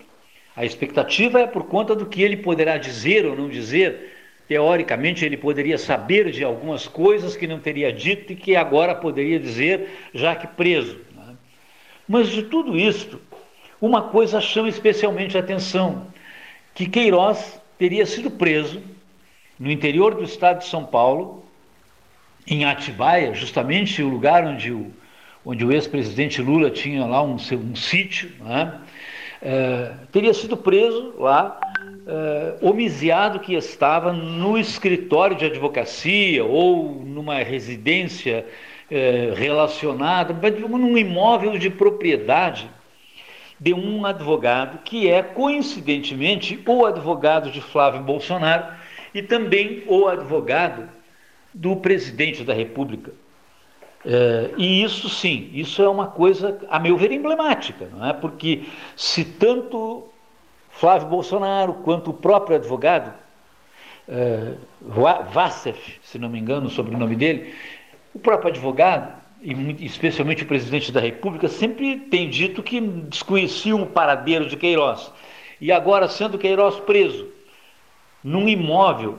J: a expectativa é por conta do que ele poderá dizer ou não dizer. Teoricamente, ele poderia saber de algumas coisas que não teria dito e que agora poderia dizer, já que preso. Né? Mas de tudo isto, uma coisa chama especialmente a atenção: que Queiroz teria sido preso no interior do estado de São Paulo, em Atibaia, justamente o lugar onde o, onde o ex-presidente Lula tinha lá um, um sítio. Né? É, teria sido preso lá, é, homiciado que estava no escritório de advocacia ou numa residência é, relacionada, num imóvel de propriedade de um advogado que é, coincidentemente, o advogado de Flávio Bolsonaro e também o advogado do presidente da República. É, e isso sim, isso é uma coisa, a meu ver, emblemática, não é? Porque se tanto Flávio Bolsonaro quanto o próprio advogado, é, Vassef, se não me engano, sobre o nome dele, o próprio advogado, e especialmente o presidente da República, sempre tem dito que desconheciam o paradeiro de Queiroz. E agora, sendo Queiroz preso num imóvel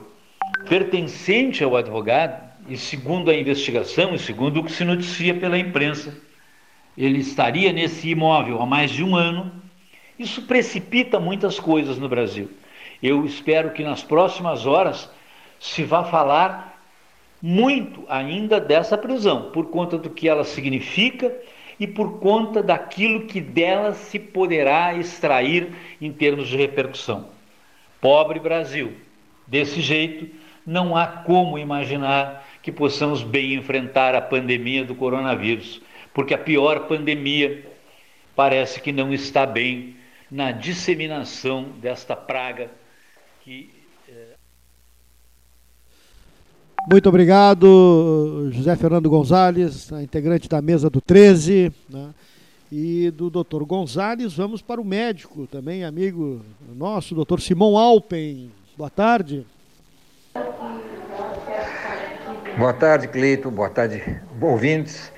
J: pertencente ao advogado, e segundo a investigação, e segundo o que se noticia pela imprensa, ele estaria nesse imóvel há mais de um ano. Isso precipita muitas coisas no Brasil. Eu espero que nas próximas horas se vá falar muito ainda dessa prisão, por conta do que ela significa e por conta daquilo que dela se poderá extrair em termos de repercussão. Pobre Brasil, desse jeito, não há como imaginar que possamos bem enfrentar a pandemia do coronavírus, porque a pior pandemia parece que não está bem na disseminação desta praga que
E: Muito obrigado, José Fernando Gonzalez, integrante da mesa do 13, né? e do doutor Gonzalez. Vamos para o médico também, amigo nosso, doutor Simão Alpen. Boa tarde.
K: Boa tarde, Cleito. Boa tarde, ouvintes.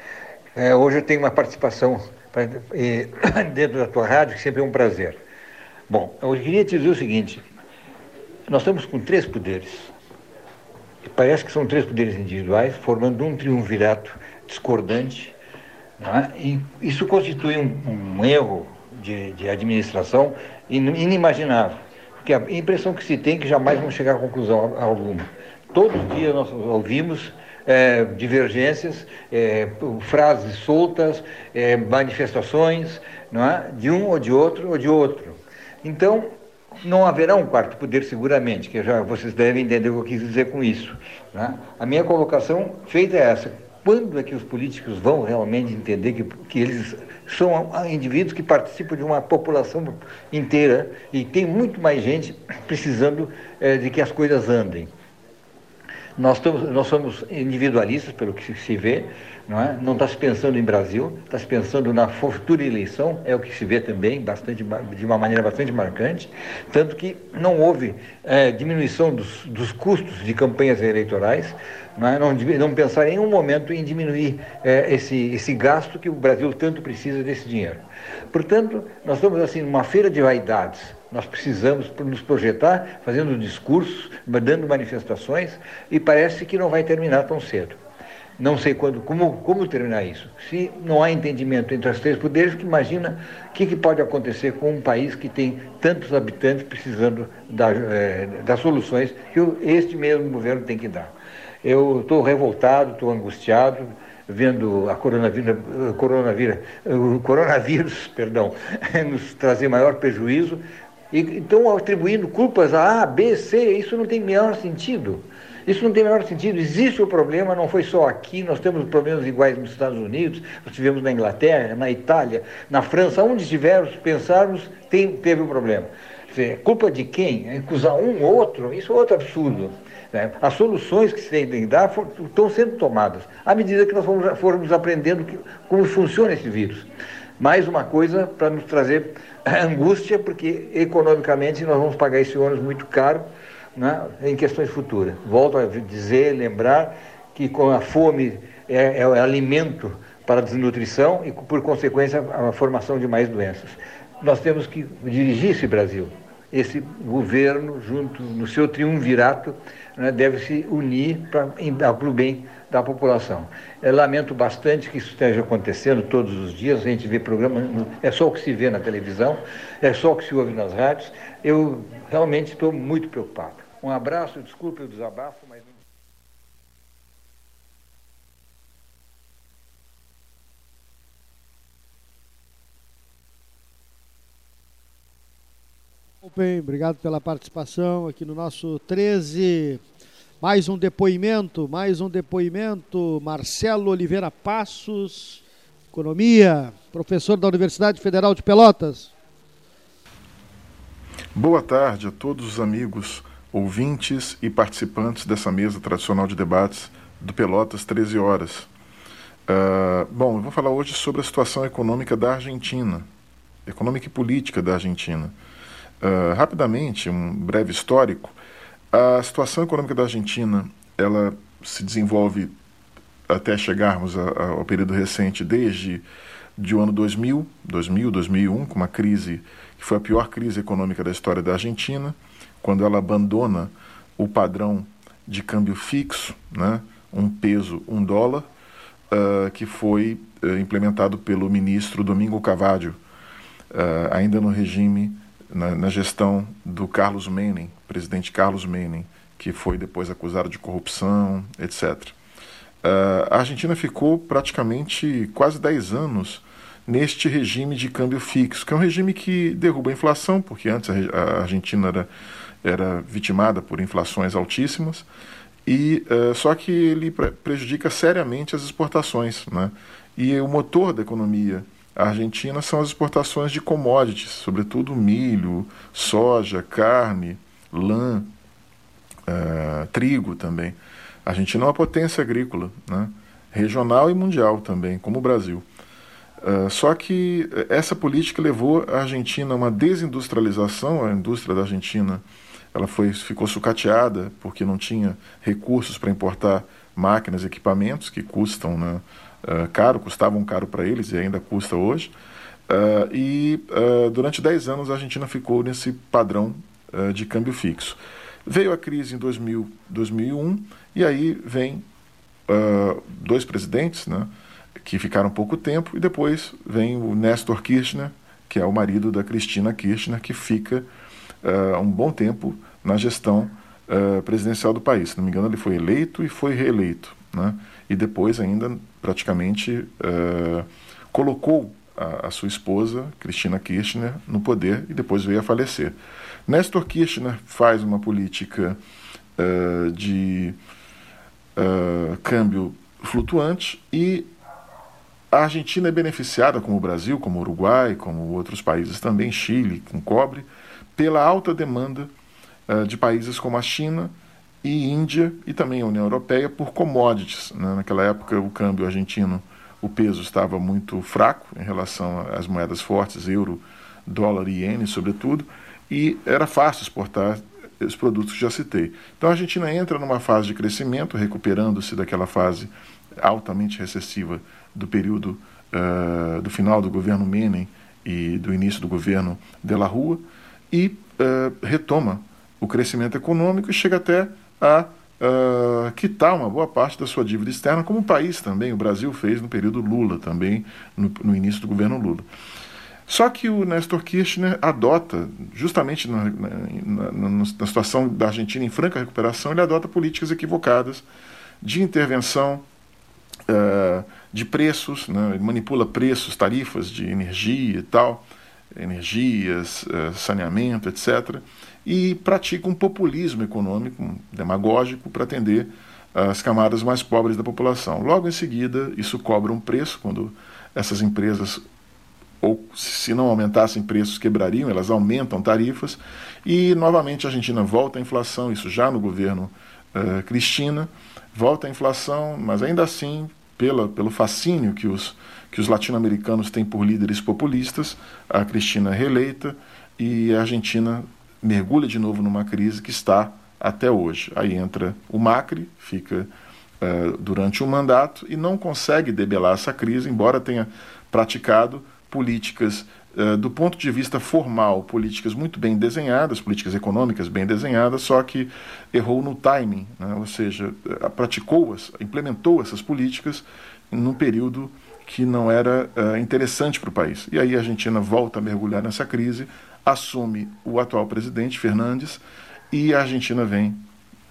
K: É, hoje eu tenho uma participação pra, e, dentro da tua rádio, que sempre é um prazer. Bom, eu queria te dizer o seguinte: nós estamos com três poderes Parece que são três poderes individuais formando um triunvirato discordante. É? E isso constitui um, um erro de, de, administração inimaginável. Porque a impressão que se tem é que jamais vão chegar a conclusão alguma. Todos os dias nós ouvimos é, divergências, é, frases soltas, é, manifestações é? de um ou de outro ou de outro. Então, não haverá um quarto poder seguramente, que já vocês devem entender o que eu quis dizer com isso. Né? A minha colocação feita é essa. Quando é que os políticos vão realmente entender que, que eles são indivíduos que participam de uma população inteira e tem muito mais gente precisando é, de que as coisas andem? Nós, estamos, nós somos individualistas, pelo que se vê, não é? Não está se pensando em Brasil, está se pensando na futura eleição, é o que se vê também, bastante, de uma maneira bastante marcante, tanto que não houve é, diminuição dos, dos, custos de campanhas eleitorais, não, é? não, não pensar em um momento em diminuir é, esse, esse gasto que o Brasil tanto precisa desse dinheiro. Portanto, nós estamos assim numa feira de vaidades, nós precisamos nos projetar, fazendo discursos, dando manifestações, e parece que não vai terminar tão cedo. Não sei quando, como, como terminar isso. Se não há entendimento entre os três poderes, que imagina o que, que, pode acontecer com um país que tem tantos habitantes precisando da, é, das soluções que este mesmo governo tem que dar. Eu estou revoltado, estou angustiado, vendo a coronavírus, coronavírus, o coronavírus perdão, nos trazer maior prejuízo, e então atribuindo culpas a A, B, C, isso não tem menor sentido. Isso não tem menor sentido. Existe o problema, não foi só aqui, nós temos problemas iguais nos Estados Unidos, nós tivemos na Inglaterra, na Itália, na França, onde estivermos, pensarmos, tem, teve o um problema. Dizer, culpa de quem? É acusar um ou outro? Isso é outro absurdo. Né? As soluções que se tem que dar estão sendo tomadas, à medida que nós formos, formos aprendendo como funciona esse vírus. Mais uma coisa para nos trazer angústia, porque economicamente nós vamos pagar esse ônus muito caro né, em questões futuras. Volto a dizer, lembrar que com a fome é, é alimento para a desnutrição e, por consequência, a formação de mais doenças. Nós temos que dirigir esse Brasil. Esse governo, junto no seu triunvirato, né, deve se unir para o bem da população. Eu lamento bastante que isso esteja acontecendo todos os dias, a gente vê programa, é só o que se vê na televisão, é só o que se ouve nas rádios. Eu realmente estou muito preocupado. Um abraço, desculpe o desabafo, mas.
E: Bem, obrigado pela participação aqui no nosso 13. Mais um depoimento, mais um depoimento. Marcelo Oliveira Passos, Economia, professor da Universidade Federal de Pelotas.
L: Boa tarde a todos os amigos, ouvintes e participantes dessa mesa tradicional de debates do Pelotas 13 horas. Uh, bom, eu vou falar hoje sobre a situação econômica da Argentina, econômica e política da Argentina. Uh, rapidamente, um breve histórico. A situação econômica da Argentina, ela se desenvolve até chegarmos a, a, ao período recente, desde de o ano 2000, 2000, 2001, com uma crise que foi a pior crise econômica da história da Argentina, quando ela abandona o padrão de câmbio fixo, né, um peso, um dólar, uh, que foi uh, implementado pelo ministro Domingo Cavadio, uh, ainda no regime, na, na, gestão do Carlos Menem, presidente Carlos Menem, que foi depois acusado de corrupção, etc. a Argentina ficou praticamente quase 10 anos neste regime de câmbio fixo, que é um regime que derruba a inflação, porque antes a Argentina era, era vitimada por inflações altíssimas, e uh, só que ele prejudica seriamente as exportações, né? E o motor da economia argentina são as exportações de commodities, sobretudo milho, soja, carne, lã, uh, trigo também. A Argentina é uma potência agrícola, né? regional e mundial também, como o Brasil. Uh, só que essa política levou a Argentina a uma desindustrialização, a indústria da Argentina ela foi, ficou sucateada porque não tinha recursos para importar máquinas e equipamentos que custam né, uh, caro, custavam caro para eles e ainda custa hoje. Uh, e uh, durante 10 anos a Argentina ficou nesse padrão de câmbio fixo. Veio a crise em 2000, 2001 e aí vem dois presidentes né, que ficaram pouco tempo e depois vem o Néstor Kirchner, que é o marido da Cristina Kirchner, que fica uh, um bom tempo na gestão uh, presidencial do país. Se não me engano, ele foi eleito e foi reeleito. Né? E depois, ainda, praticamente, uh, colocou a, a, sua esposa, Cristina Kirchner, no poder e depois veio a falecer. Néstor Kirchner faz uma política de câmbio flutuante e a Argentina é beneficiada, como o Brasil, como o Uruguai, como outros países também, Chile, com cobre, pela alta demanda uh, de países como a China e Índia e também a União Europeia por commodities. Né? Naquela época, o câmbio argentino, o peso estava muito fraco em relação às moedas fortes, euro, dólar e iene, sobretudo, e era fácil exportar os produtos que já citei. Então a Argentina entra numa fase de crescimento, recuperando-se daquela fase altamente recessiva do período uh, do final do governo Menem e do início do governo de la Rua, e uh, retoma o crescimento econômico e chega até a uh, quitar uma boa parte da sua dívida externa, como o país também, o Brasil fez no período Lula também, no, no início do governo Lula. Só que o Nestor Kirchner adota, justamente na, na, na, na, situação da Argentina em franca recuperação, ele adota políticas equivocadas de intervenção, uh, de preços, né? ele manipula preços, tarifas de energia e tal, energias, uh, saneamento, etc e pratica um populismo econômico demagógico para atender as camadas mais pobres da população. Logo em seguida, isso cobra um preço quando essas empresas ou se não aumentassem preços quebrariam, elas aumentam tarifas e novamente a Argentina volta à inflação, isso já no governo uh, Cristina, volta à inflação, mas ainda assim pela, pelo fascínio que os, que os latino-americanos têm por líderes populistas, a Cristina é reeleita e a Argentina mergulha de novo numa crise que está até hoje. Aí entra o Macri, fica uh, durante um mandato e não consegue debelar essa crise, embora tenha praticado políticas uh, do ponto de vista formal, políticas muito bem desenhadas, políticas econômicas bem desenhadas, só que errou no timing, né? ou seja, uh, praticou-as, implementou essas políticas num período que não era interessante para o país. E aí a Argentina volta a mergulhar nessa crise, assume o atual presidente, Fernandes, e a Argentina vem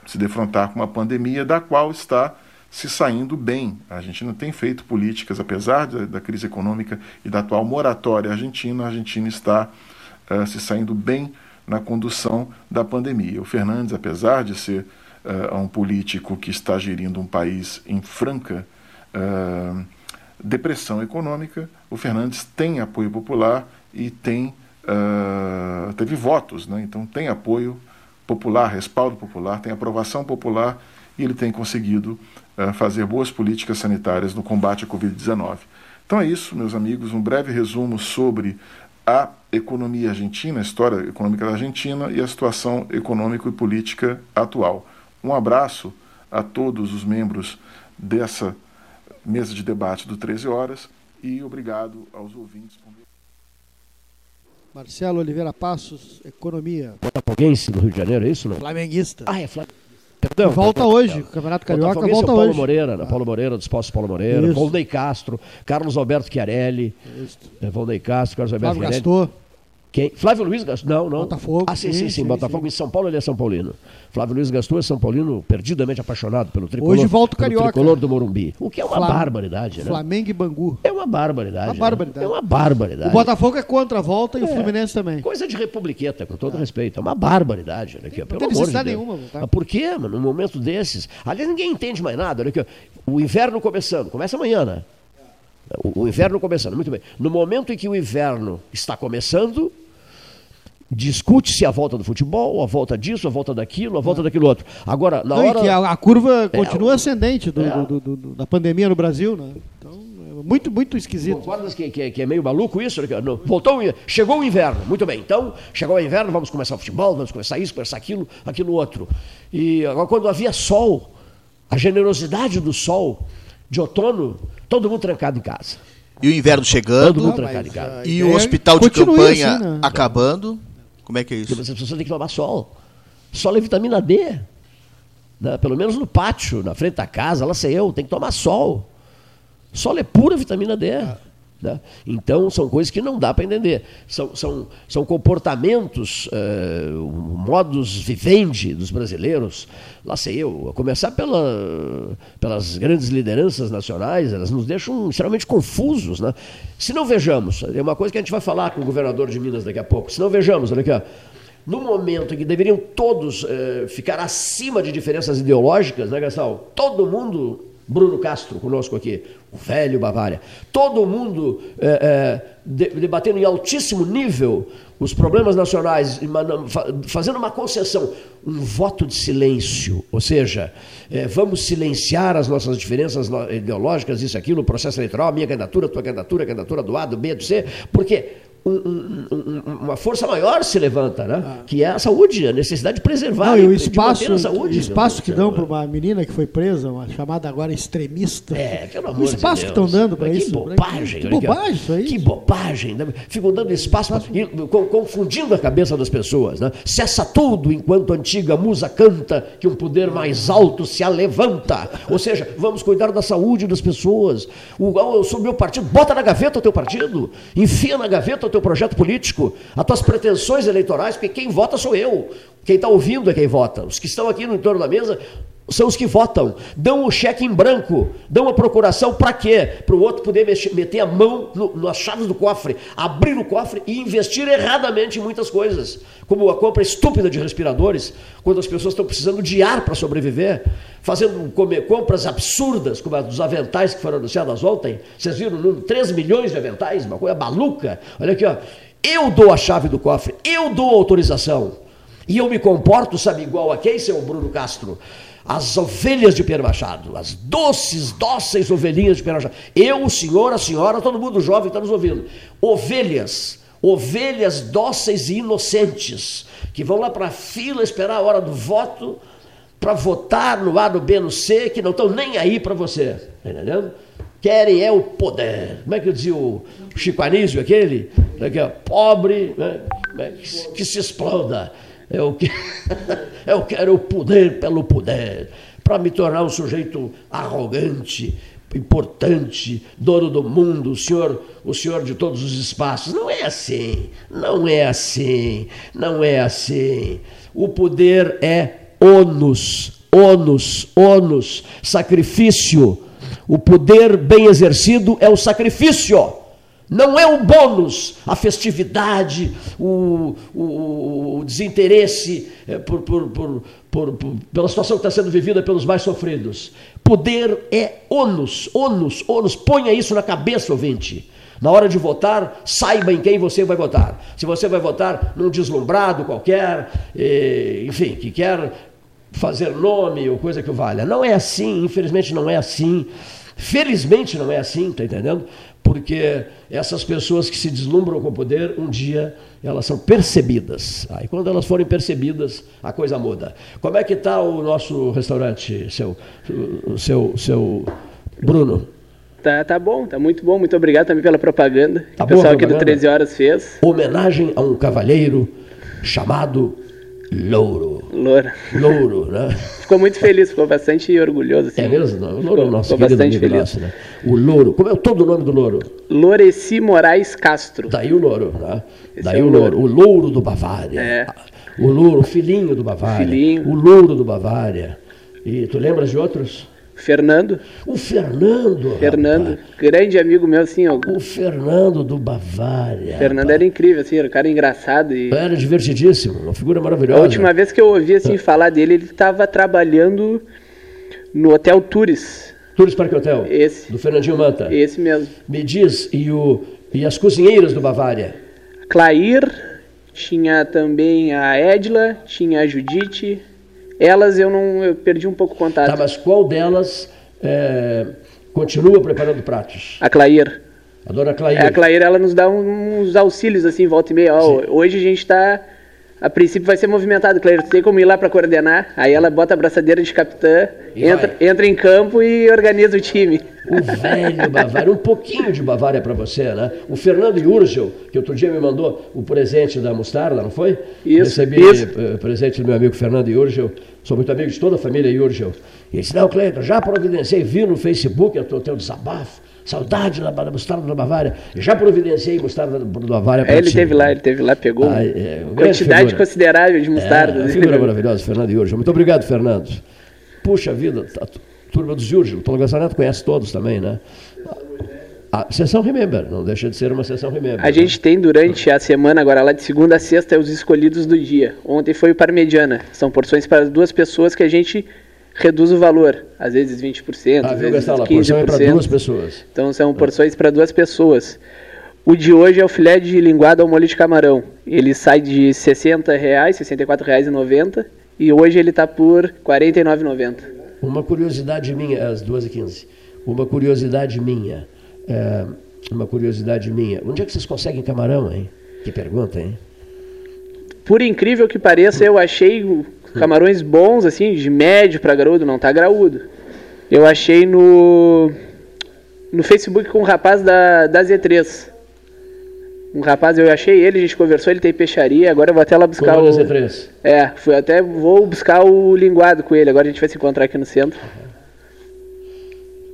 L: se defrontar com uma pandemia da qual está se saindo bem. A Argentina tem feito políticas, apesar da, crise econômica e da atual moratória argentina, a Argentina está uh, se saindo bem na condução da pandemia. O Fernandes, apesar de ser uh, um político que está gerindo um país em franca uh, depressão econômica, o Fernandes tem apoio popular e tem, uh, teve votos, né? então tem apoio popular, respaldo popular, tem aprovação popular e ele tem conseguido uh, fazer boas políticas sanitárias no combate à Covid-19. Então é isso, meus amigos, um breve resumo sobre a economia argentina, a história econômica da Argentina e a situação econômica e política atual. Um abraço a todos os membros dessa mesa de debate do 13 Horas e obrigado aos ouvintes.
E: Marcelo Oliveira Passos, Economia.
D: Botafoguense do Rio de Janeiro, é isso? Não?
E: Flamenguista.
D: Ah, é Flamengo.
E: Perdão, volta hoje, o Campeonato Carioca volta
D: Paulo
E: hoje.
D: Moreira, né? Paulo Moreira, dos Postos Paulo Moreira, Valdeir Castro, Carlos Alberto Chiarelli,
E: Isso.
D: Valdeir Castro, Carlos Alberto Chiarelli.
E: Gastou.
D: Quem? Flávio Luiz Gastou. Não, não.
E: Botafogo.
D: Ah, sim, sim, sim.
E: sim,
D: Botafogo
E: sim.
D: em São Paulo, ele é São Paulino. Flávio Luiz Gastou é São Paulino, perdidamente apaixonado pelo tricolor.
E: Hoje volta o Carioca.
D: tricolor do Morumbi. O que é uma
E: Flam-
D: barbaridade, né?
E: Flamengo e Bangu.
D: É uma barbaridade.
E: Uma
D: né?
E: barbaridade.
D: É uma barbaridade.
E: O Botafogo é contra a volta e o
D: É.
E: Fluminense também.
D: Coisa de republiqueta, com todo respeito. É uma barbaridade. Olha aqui, ó, pelo
E: tem
D: de
E: necessidade
D: Deus.
E: nenhuma.
D: Mas por quê, mano? Num momento desses. Aliás, ninguém entende mais nada. Olha aqui. O inverno começando. Começa amanhã, né? O, o inverno começando. Muito bem. No momento em que o inverno está começando, discute-se a volta do futebol, a volta disso, a volta daquilo, a volta daquilo outro. Agora, na
E: Não,
D: hora.
E: que a, a curva
D: É,
E: continua ascendente do-
D: é.
E: do- do- do- da pandemia no Brasil, né? Então, é muito, muito esquisito.
D: Concordas que, que, que é meio maluco isso? No- Voltou, chegou o inverno, muito bem. Então, chegou o inverno, vamos começar o futebol, vamos começar isso, começar aquilo, aquilo outro. E agora, quando havia sol, a generosidade do sol de outono, todo mundo trancado em casa.
G: E o inverno chegando.
D: Todo mundo trancado em casa.
G: E o hospital de campanha
D: assim, né?
G: acabando. Como é que é isso?
D: As pessoas têm que tomar sol. Sol é vitamina D. né? Pelo menos no pátio, na frente da casa, lá sei eu, tem que tomar sol. Sol é pura vitamina D. né? Então, são coisas que não dá para entender. São, são, são comportamentos, eh, modos vivendi dos brasileiros, lá sei eu, a começar pela, pelas grandes lideranças nacionais, elas nos deixam extremamente confusos. Né? Se não vejamos, é uma coisa que a gente vai falar com o governador de Minas daqui a pouco, se não vejamos, olha aqui, ó, no momento em que deveriam todos eh, ficar acima de diferenças ideológicas, né, Gastão? Todo mundo, Bruno Castro conosco aqui, o velho Bavária, todo mundo eh, de- debatendo em altíssimo nível os problemas nacionais, fazendo uma concessão, um voto de silêncio, ou seja, eh, vamos silenciar as nossas diferenças no- ideológicas, isso, aquilo, o processo eleitoral, minha candidatura, tua candidatura, candidatura do A, do B, do C, porque um- um- um- uma força maior se levanta, né? que é a saúde, a necessidade de preservar
E: Não, e o
D: de
E: espaço,
D: a saúde.
E: o espaço que dão para uma menina que foi presa, uma chamada agora extremista.
D: É, pelo
E: o
D: amor de
E: espaço
D: Deus.
E: que estão dando para isso.
D: Que bobagem.
E: Que bobagem isso aí.
D: Que bobagem. né? Ficam dando espaço, pra, confundindo a cabeça das pessoas. Né? Cessa tudo enquanto a antiga musa canta que um poder mais alto se alevanta. Ou seja, vamos cuidar da saúde das pessoas. O, eu sou meu partido, bota na gaveta o teu partido, enfia na gaveta o teu projeto político, as tuas pretensões eleitorais, porque quem vota sou eu. Quem está ouvindo é quem vota. Os que estão aqui no entorno da mesa são os que votam. Dão o cheque em branco, dão a procuração para quê? Para o outro poder mexer- meter a mão no- nas chaves do cofre, abrir o cofre e investir erradamente em muitas coisas, como a compra estúpida de respiradores, quando as pessoas estão precisando de ar para sobreviver, fazendo compras absurdas, como a dos aventais que foram anunciadas ontem. Vocês viram o número? 3 milhões de aventais, uma coisa maluca. Olha aqui, ó. Eu dou a chave do cofre, eu dou autorização. E eu me comporto, sabe, igual a quem, seu Bruno Castro? As ovelhas de Pedro Machado, as doces, dóceis ovelhinhas de Pedro Machado. Eu, o senhor, a senhora, todo mundo jovem está nos ouvindo. Ovelhas, ovelhas dóceis e inocentes, que vão lá para a fila esperar a hora do voto, para votar no A, no B, no C, que não estão nem aí para você. Tá entendendo? Querem é o poder. Como é que dizia o Chico Anísio, aquele? Pobre, né? se- que se exploda. Eu, que, eu quero o poder pelo poder, para me tornar um sujeito arrogante, importante, dono do mundo, o senhor, o senhor de todos os espaços. Não é assim, não é assim, não é assim. O poder é ônus, ônus, ônus, sacrifício. O poder bem exercido é o sacrifício. Não é o bônus, a festividade, o, o, o desinteresse é, por, por, por, por, pela situação que está sendo vivida pelos mais sofridos. Poder é ônus, ônus, ônus. Ponha isso na cabeça, ouvinte. Na hora de votar, saiba em quem você vai votar. Se você vai votar num deslumbrado qualquer, eh, enfim, que quer fazer nome ou coisa que valha. Não é assim, infelizmente não é assim. Felizmente não é assim, tá entendendo? Porque essas pessoas que se deslumbram com o poder, um dia elas são percebidas. Aí quando elas forem percebidas, a coisa muda. Como é que está o nosso restaurante, seu, seu, seu Bruno?
M: Tá, tá bom, tá muito bom. Muito obrigado também pela propaganda tá que o pessoal aqui do 13 Horas fez.
D: Homenagem a um cavalheiro chamado Louro.
M: Louro.
D: Louro, né?
M: Ficou muito feliz, ficou bastante orgulhoso. Assim.
D: É mesmo? O Louro ficou, nosso ficou bastante feliz. Nosso, né? O Louro. Como é todo o nome do Louro?
M: Loreci Moraes Castro.
D: Daí o Louro, né? Esse Daí é o, louro. o Louro do Bavária. É. O Louro, o filhinho do Bavária. Filhinho. O Louro do Bavária. E tu lembras de outros?
M: Fernando.
D: O Fernando.
M: Fernando, rapaz. grande amigo meu, assim, ó.
D: O Fernando do Bavária.
M: Fernando rapaz. era incrível, assim, era um cara engraçado e.
D: Era divertidíssimo, uma figura maravilhosa.
M: A última vez que eu ouvi assim é. falar dele, ele estava trabalhando no Hotel Tours.
D: Tours Parque Hotel?
M: Esse.
D: Do Fernandinho Manta.
M: Esse mesmo.
D: Me diz, e, o, e as cozinheiras do Bavária?
M: Clair, tinha também a Edla, tinha a Judite. Elas eu não eu perdi um pouco o contato.
D: Tá, mas qual delas é, continua preparando pratos?
M: A Clair.
D: A dona Clair.
M: A Clair ela nos dá uns auxílios assim, volta e meia. Ó, hoje a gente está a princípio vai ser movimentado, Claire. Tem como ir lá para coordenar. Aí ela bota a braçadeira de capitã, entra, entra em campo e organiza o time.
D: O velho Bavária, um pouquinho de Bavária para você, né? O Fernando Urgel, que outro dia me mandou o presente da mostarda, não foi?
M: Isso,
D: Recebi
M: isso.
D: Eh, presente do meu amigo Fernando Urgel. Sou muito amigo de toda a família Urgel. E ele disse, não, Cleiton, já providenciei, vi no Facebook o teu desabafo Saudade da, da mostarda da Bavária. Já providenciei mostarda da Bavária
M: para é, Ele teve lá, ele teve lá, pegou ah, é, quantidade figura. considerável de mostarda.
D: É, figura maravilhosa, Fernando Yurgel. Muito obrigado, Fernando. Puxa vida, a turma dos Yurgel, o Paulo Gazzanato conhece todos também, né? A sessão Remember, não deixa de ser uma sessão Remember.
M: A né? gente tem durante a semana, agora lá de segunda a sexta, os escolhidos do dia. Ontem foi o Parmegiana. São porções para duas pessoas que a gente reduz o valor, às vezes 20%, ah, às vezes Gastão, 15%. A porção é para duas pessoas. Então são porções para duas pessoas. O de hoje é o filé de linguado ao molho de camarão. Ele sai de 60 reais, R$ 64,90 e hoje ele está por R$ 49,90.
D: Uma curiosidade minha, às 2h15, uma curiosidade minha, é, uma curiosidade minha. Onde é que vocês conseguem camarão, hein? Que pergunta, hein?
M: Por incrível que pareça, eu achei Camarões bons, assim, de médio para graúdo, não tá graúdo. Eu achei no no Facebook com um rapaz da, da Z3. Um rapaz, eu achei ele, a gente conversou, ele tem peixaria, agora eu vou até lá buscar
D: com
M: o.
D: Z3.
M: É, fui até vou buscar o linguado com ele, agora a gente vai se encontrar aqui no centro.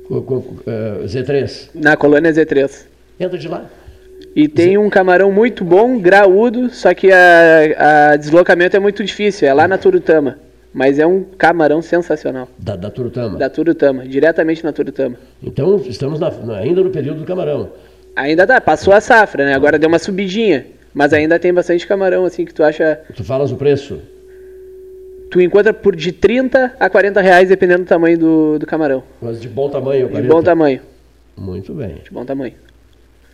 D: Com, com, uh, Z3?
M: Na colônia Z3.
D: Entra de lá.
M: E tem um camarão muito bom, graúdo, só que a, a deslocamento é muito difícil, é lá na Turutama. Mas é um camarão sensacional.
D: Da, da Turutama?
M: Da Turutama, diretamente na Turutama.
D: Então estamos na, ainda no período do camarão.
M: Ainda dá, passou a safra, né? Agora deu uma subidinha. Mas ainda tem bastante camarão, assim, que tu acha.
D: Tu falas o preço?
M: Tu encontra por de 30 a 40 reais, dependendo do tamanho do, do camarão.
D: Mas de bom tamanho,
M: 40. De bom tamanho.
D: Muito bem.
M: De bom tamanho.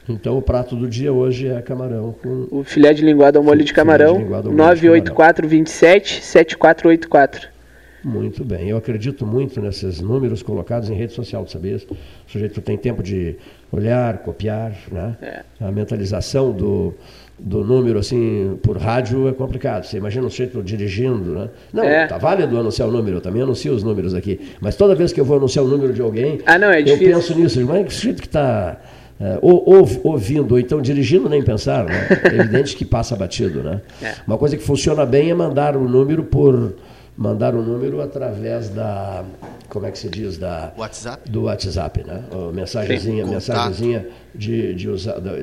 D: Então o prato do dia hoje é camarão com.
M: O filé de linguado ao molho de camarão. 984 27 7484.
D: Muito bem. Eu acredito muito nesses números colocados em rede social, sabia? O sujeito tem tempo de olhar, copiar, né? É. A mentalização do, do número, assim, por rádio é complicado. Você imagina o sujeito dirigindo, né? Não, é. tá válido anunciar o número, eu também anuncio os números aqui. Mas toda vez que eu vou anunciar o número de alguém,
M: ah, não, é
D: eu penso nisso. Mas é que sujeito que está é, ou, ouvindo, ou então dirigindo, nem pensar, né? É evidente que passa batido, né? É. Uma coisa que funciona bem é mandar o número por mandar o número através da como é que se diz da
G: WhatsApp?
D: do WhatsApp, né? Ou mensagenzinha, Sim, mensagenzinha de, de,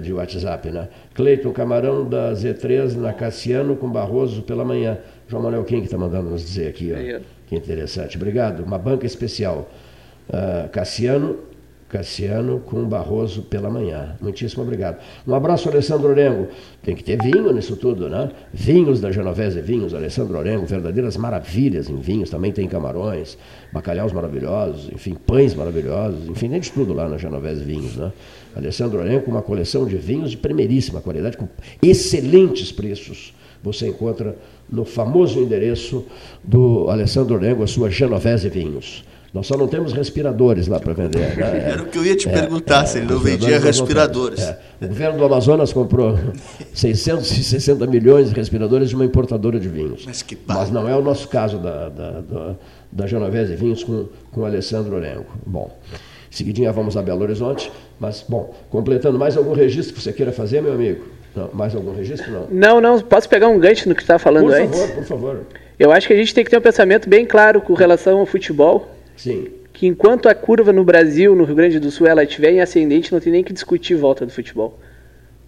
D: de WhatsApp, né? Cleiton Camarão da Z3 na Cassiano com Barroso pela manhã. João Manuel Kim que está mandando nos dizer aqui, ó. Que interessante. Obrigado. Uma banca especial. Uh, Cassiano Cassiano com Barroso pela manhã. Muitíssimo obrigado. Um abraço, Alessandro Orengo. Tem que ter vinho nisso tudo, né? Vinhos da Genovese Vinhos, Alessandro Orengo, verdadeiras maravilhas em vinhos. Também tem camarões, bacalhaus maravilhosos, enfim, pães maravilhosos, enfim, tem de tudo lá na Genovese Vinhos, né? Alessandro Orengo uma coleção de vinhos de primeiríssima qualidade, com excelentes preços. Você encontra no famoso endereço do Alessandro Orengo, a sua Genovese Vinhos. Nós só não temos respiradores lá para vender. Né?
G: Era o que eu ia te é, perguntar, é, se ele não vendia respiradores.
D: É. O governo do Amazonas comprou 660 milhões de respiradores de uma importadora de vinhos.
G: Mas, que
D: Mas não é o nosso caso da, da, da, da Genovese Vinhos com, com o Alessandro Orengo. Bom, seguidinha vamos a Belo Horizonte. Mas, bom, completando, mais algum registro que você queira fazer, meu amigo? Não, mais algum registro? Não,
M: não, não posso pegar um gancho no que você estava falando
D: por
M: antes?
D: Por favor, por favor.
M: Eu acho que a gente tem que ter um pensamento bem claro com relação ao futebol
D: Sim.
M: Que enquanto a curva no Brasil, no Rio Grande do Sul, ela estiver em ascendente, não tem nem que discutir volta do futebol.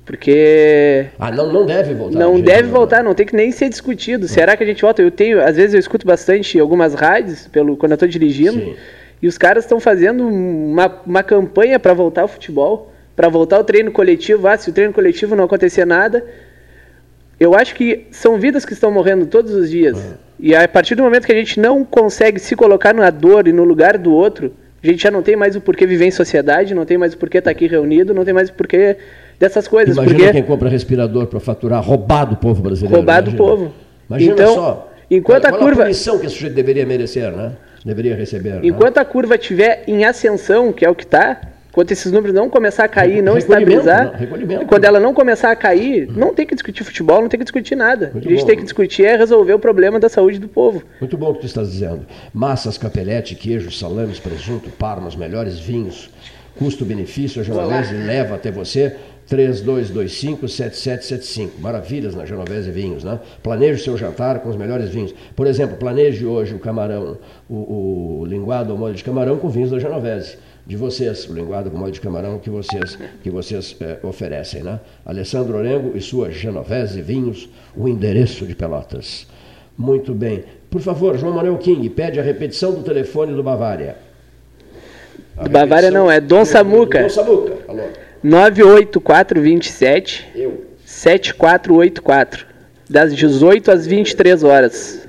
M: Porque.
D: Ah, não, não deve voltar.
M: Não deve voltar, não tem que nem ser discutido. Não. Será que a gente volta? Eu tenho, às vezes eu escuto bastante algumas rádios pelo, quando eu estou dirigindo, Sim. e os caras estão fazendo uma, uma campanha para voltar ao futebol, para voltar ao treino coletivo. Ah, se o treino coletivo não acontecer nada. Eu acho que são vidas que estão morrendo todos os dias. Ah. E a partir do momento que a gente não consegue se colocar na dor e no lugar do outro, a gente já não tem mais o porquê viver em sociedade, não tem mais o porquê estar aqui reunido, não tem mais o porquê dessas coisas.
D: Imagina
M: porque...
D: quem compra respirador para faturar, roubado o povo brasileiro.
M: Roubado o povo.
D: Imagina
M: então,
D: só.
M: Enquanto
D: qual,
M: a curva.
D: Qual a punição que esse sujeito deveria merecer, né? Deveria receber. Né?
M: Enquanto né? a curva estiver em ascensão, que é o que está, quando esses números não começar a cair, não estabilizar,
D: não,
M: quando ela não começar a cair, não tem que discutir futebol, não tem que discutir nada. Muito a gente bom. tem que discutir é resolver o problema da saúde do povo.
D: Muito bom o que tu estás dizendo. Massas, capelete, queijos, salames, presunto, parma, os melhores vinhos, custo-benefício, a Genovese leva até você 3225-7775. Maravilhas na Genovese Vinhos, né? Planeje seu jantar com os melhores vinhos. Por exemplo, planeje hoje o camarão, o, o linguado ou molho de camarão com vinhos da Genovese de vocês, o linguado com molho de camarão que vocês, que vocês é, oferecem. Né? Alessandro Orengo e sua Genovese Vinhos, o endereço de Pelotas. Muito bem. Por favor, João Manuel King, pede a repetição do telefone do Bavária.
M: A do Bavária não, é Dom Samuca.
D: Dom Samuca, alô.
M: 98427
D: Eu.
M: 7484. Das 18 às 23 horas.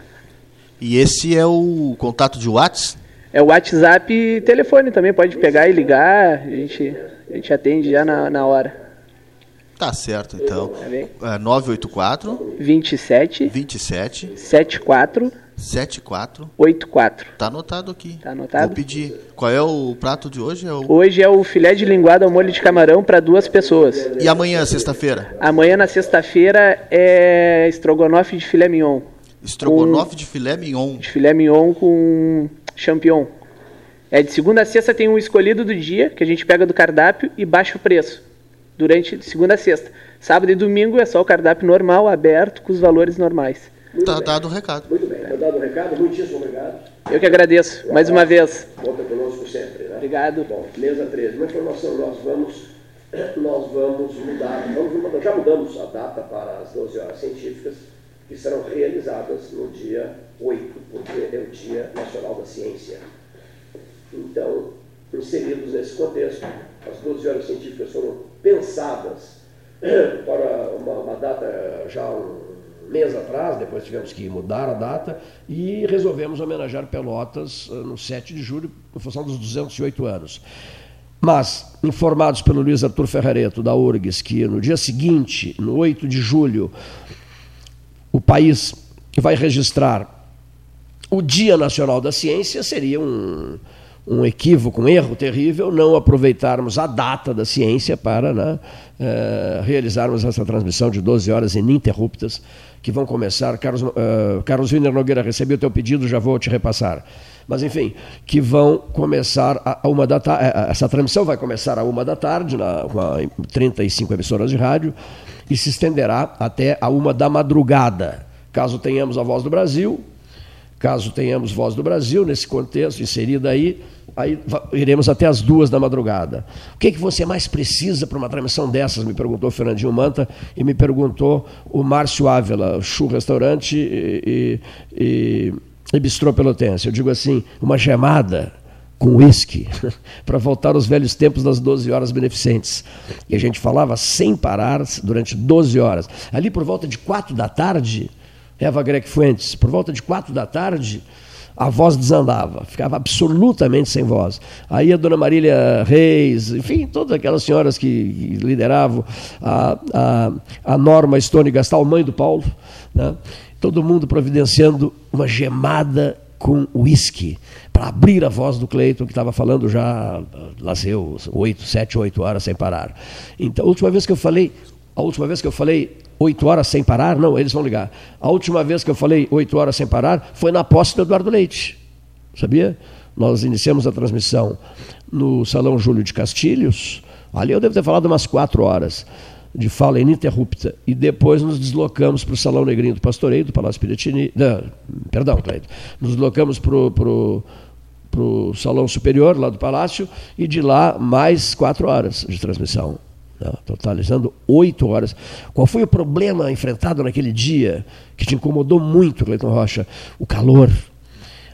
G: E esse é o contato de WhatsApp?
M: É o WhatsApp e telefone também, pode pegar e ligar, a gente, a gente atende já na, na hora.
G: Tá certo, então. Tá é 984
M: 27
G: 27
M: 74
G: 74
M: 84.
G: Tá anotado aqui.
M: Tá anotado.
G: Vou pedir. Qual é o prato de hoje? É o...
M: Hoje é o filé de linguado ao molho de camarão para duas pessoas.
G: E amanhã, sexta-feira?
M: Amanhã, na sexta-feira, é estrogonofe de filé mignon.
G: Estrogonofe com... de filé mignon.
M: De filé mignon com Champion. É de segunda a sexta tem um escolhido do dia, que a gente pega do cardápio e baixa o preço. Durante segunda a sexta. Sábado e domingo é só o cardápio normal, aberto, com os valores normais.
G: Muito tá bem. dado o recado.
D: Muito bem, tá dado o recado, muitíssimo obrigado.
M: Eu que agradeço, mais uma vez.
D: Volta conosco sempre, né?
M: Obrigado.
D: Bom, mesa 13. Uma informação, nós vamos, nós vamos mudar, vamos, já mudamos a data para as 12 horas científicas, que serão realizadas no dia 8, porque é o Dia Nacional da Ciência. Então, inseridos nesse contexto, as 12 horas científicas foram pensadas para uma, uma data já um mês atrás, depois tivemos que mudar a data e resolvemos homenagear Pelotas eh, no 7 de julho, em função dos 208 anos. Mas, informados pelo Luiz Arthur Ferrareto, da URGS, que no dia seguinte, no 8 de julho, o país vai registrar o Dia Nacional da Ciência, seria um, um equívoco, um erro terrível não aproveitarmos a data da ciência para né, uh, realizarmos essa transmissão de 12 horas ininterruptas que vão começar. Carlos, uh, Carlos Wiener Nogueira, recebi o teu pedido, já vou te repassar. Mas, enfim, que vão começar a, uma da tarde. Eh, essa transmissão vai começar a uma da tarde, na, com a, 35 emissoras de rádio, e se estenderá até a uma da madrugada. Caso tenhamos a Voz do Brasil, caso tenhamos Voz do Brasil nesse contexto, inserida aí, aí iremos até as duas da madrugada. O que, é que você mais precisa para uma transmissão dessas? Me perguntou o Fernandinho Manta e me perguntou o Márcio Ávila, Chu Restaurante e, e, e, Bistrô Pelotense. Eu digo assim, uma gemada com uísque, para voltar aos velhos tempos das 12 horas beneficentes. E a gente falava sem parar durante 12 horas. Ali por volta de 4 da tarde, Eva Greg Fuentes, por volta de 4 da tarde, a voz desandava, ficava absolutamente sem voz. Aí a dona Marília Reis, enfim, todas aquelas senhoras que lideravam a, a, a Norma Stone Gastal, mãe do Paulo, né? Todo mundo providenciando uma gemada com uísque para abrir a voz do Cleiton, que estava falando já, lá seu, oito, sete, oito horas sem parar. Então, a última vez que eu falei, a última vez que eu falei oito horas sem parar, não, eles vão ligar. A última vez que eu falei oito horas sem parar foi na posse do Eduardo Leite, sabia? Nós iniciamos a transmissão no Salão Júlio de Castilhos, ali eu devo ter falado umas quatro horas de fala ininterrupta. E depois nos deslocamos para o Salão Negrinho do Pastoreio, do Palácio Piratini. Não, perdão, Cleide. Nos deslocamos para o Salão Superior, lá do Palácio, e de lá mais quatro horas de transmissão. Né? Totalizando oito horas. Qual foi o problema enfrentado naquele dia que te incomodou muito, Cleiton Rocha? O calor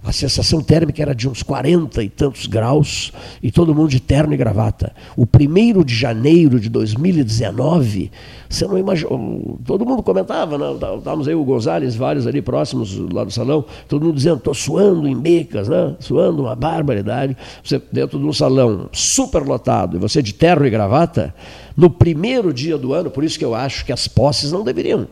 D: a sensação térmica era de uns 40 e tantos graus e todo mundo de terno e gravata. O primeiro de janeiro de 2019, você não imagina. Todo mundo comentava, né? estávamos aí o Gonzalez, vários ali próximos lá do salão, todo mundo dizendo: estou suando em mecas, né? suando uma barbaridade. Você dentro de um salão super lotado e você de terno e gravata, no primeiro dia do ano, por isso que eu acho que as posses não deveriam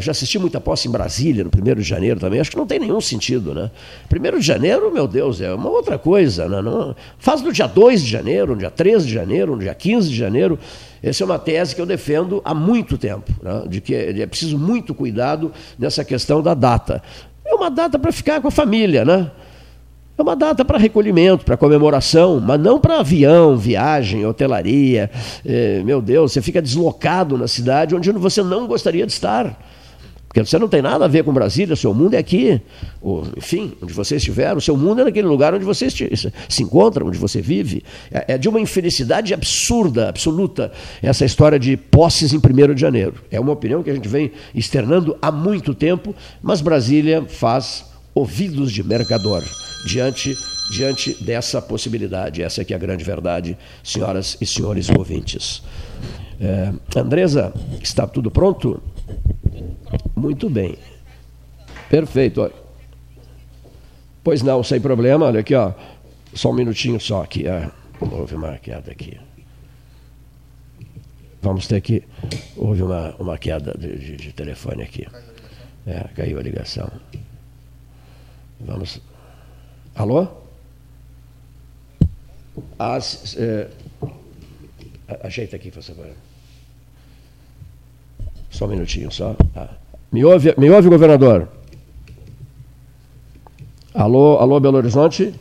D: já assisti muita posse em Brasília, no 1 de janeiro também. Acho que não tem nenhum sentido, né? 1 de janeiro, meu Deus, é uma outra coisa. Né? Não, faz no dia 2 de janeiro, no dia 13 de janeiro, no dia 15 de janeiro. Essa é uma tese que eu defendo há muito tempo, né? de que é preciso muito cuidado nessa questão da data. É uma data para ficar com a família, né? É uma data para recolhimento, para comemoração, mas não para avião, viagem, hotelaria. É, meu Deus, você fica deslocado na cidade onde você não gostaria de estar. Porque você não tem nada a ver com Brasília, seu mundo é aqui. Ou, enfim, onde você estiver, o seu mundo é naquele lugar onde você se encontra, onde você vive. É, é de uma infelicidade absurda, absoluta, essa história de posses em 1 de janeiro. É uma opinião que a gente vem externando há muito tempo, mas Brasília faz ouvidos de mercador diante, diante dessa possibilidade. Essa é a grande verdade, senhoras e senhores ouvintes. É, Andresa, está tudo pronto? Muito bem. Perfeito. Pois não, sem problema. Olha aqui, ó. Só um minutinho só aqui. Ah, houve uma queda aqui. Vamos ter que. Houve uma, uma queda de, de, de telefone aqui. É, caiu a ligação. Vamos. Alô? As, é, ajeita aqui, por favor. Só um minutinho, só. Ah. Me, ouve, me ouve, governador? Alô, alô, Belo Horizonte?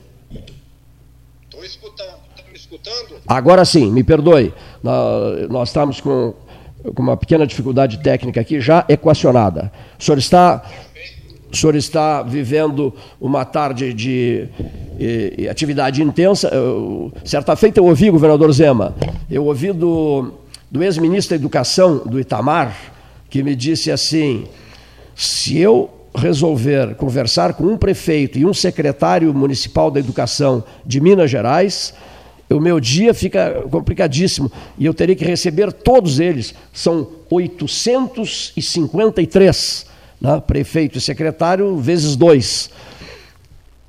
N: Estou escutando. Está me escutando?
D: Agora sim, me perdoe. Nós, nós estamos com, com uma pequena dificuldade técnica aqui, já equacionada. O senhor está o senhor está vivendo uma tarde de, de atividade intensa. Eu, certa feita eu ouvi, governador Zema, eu ouvi do, do ex-ministro da Educação, do Itamar, que me disse assim: se eu resolver conversar com um prefeito e um secretário municipal da Educação de Minas Gerais, o meu dia fica complicadíssimo e eu teria que receber todos eles. São 853 né? prefeito e secretário, vezes dois.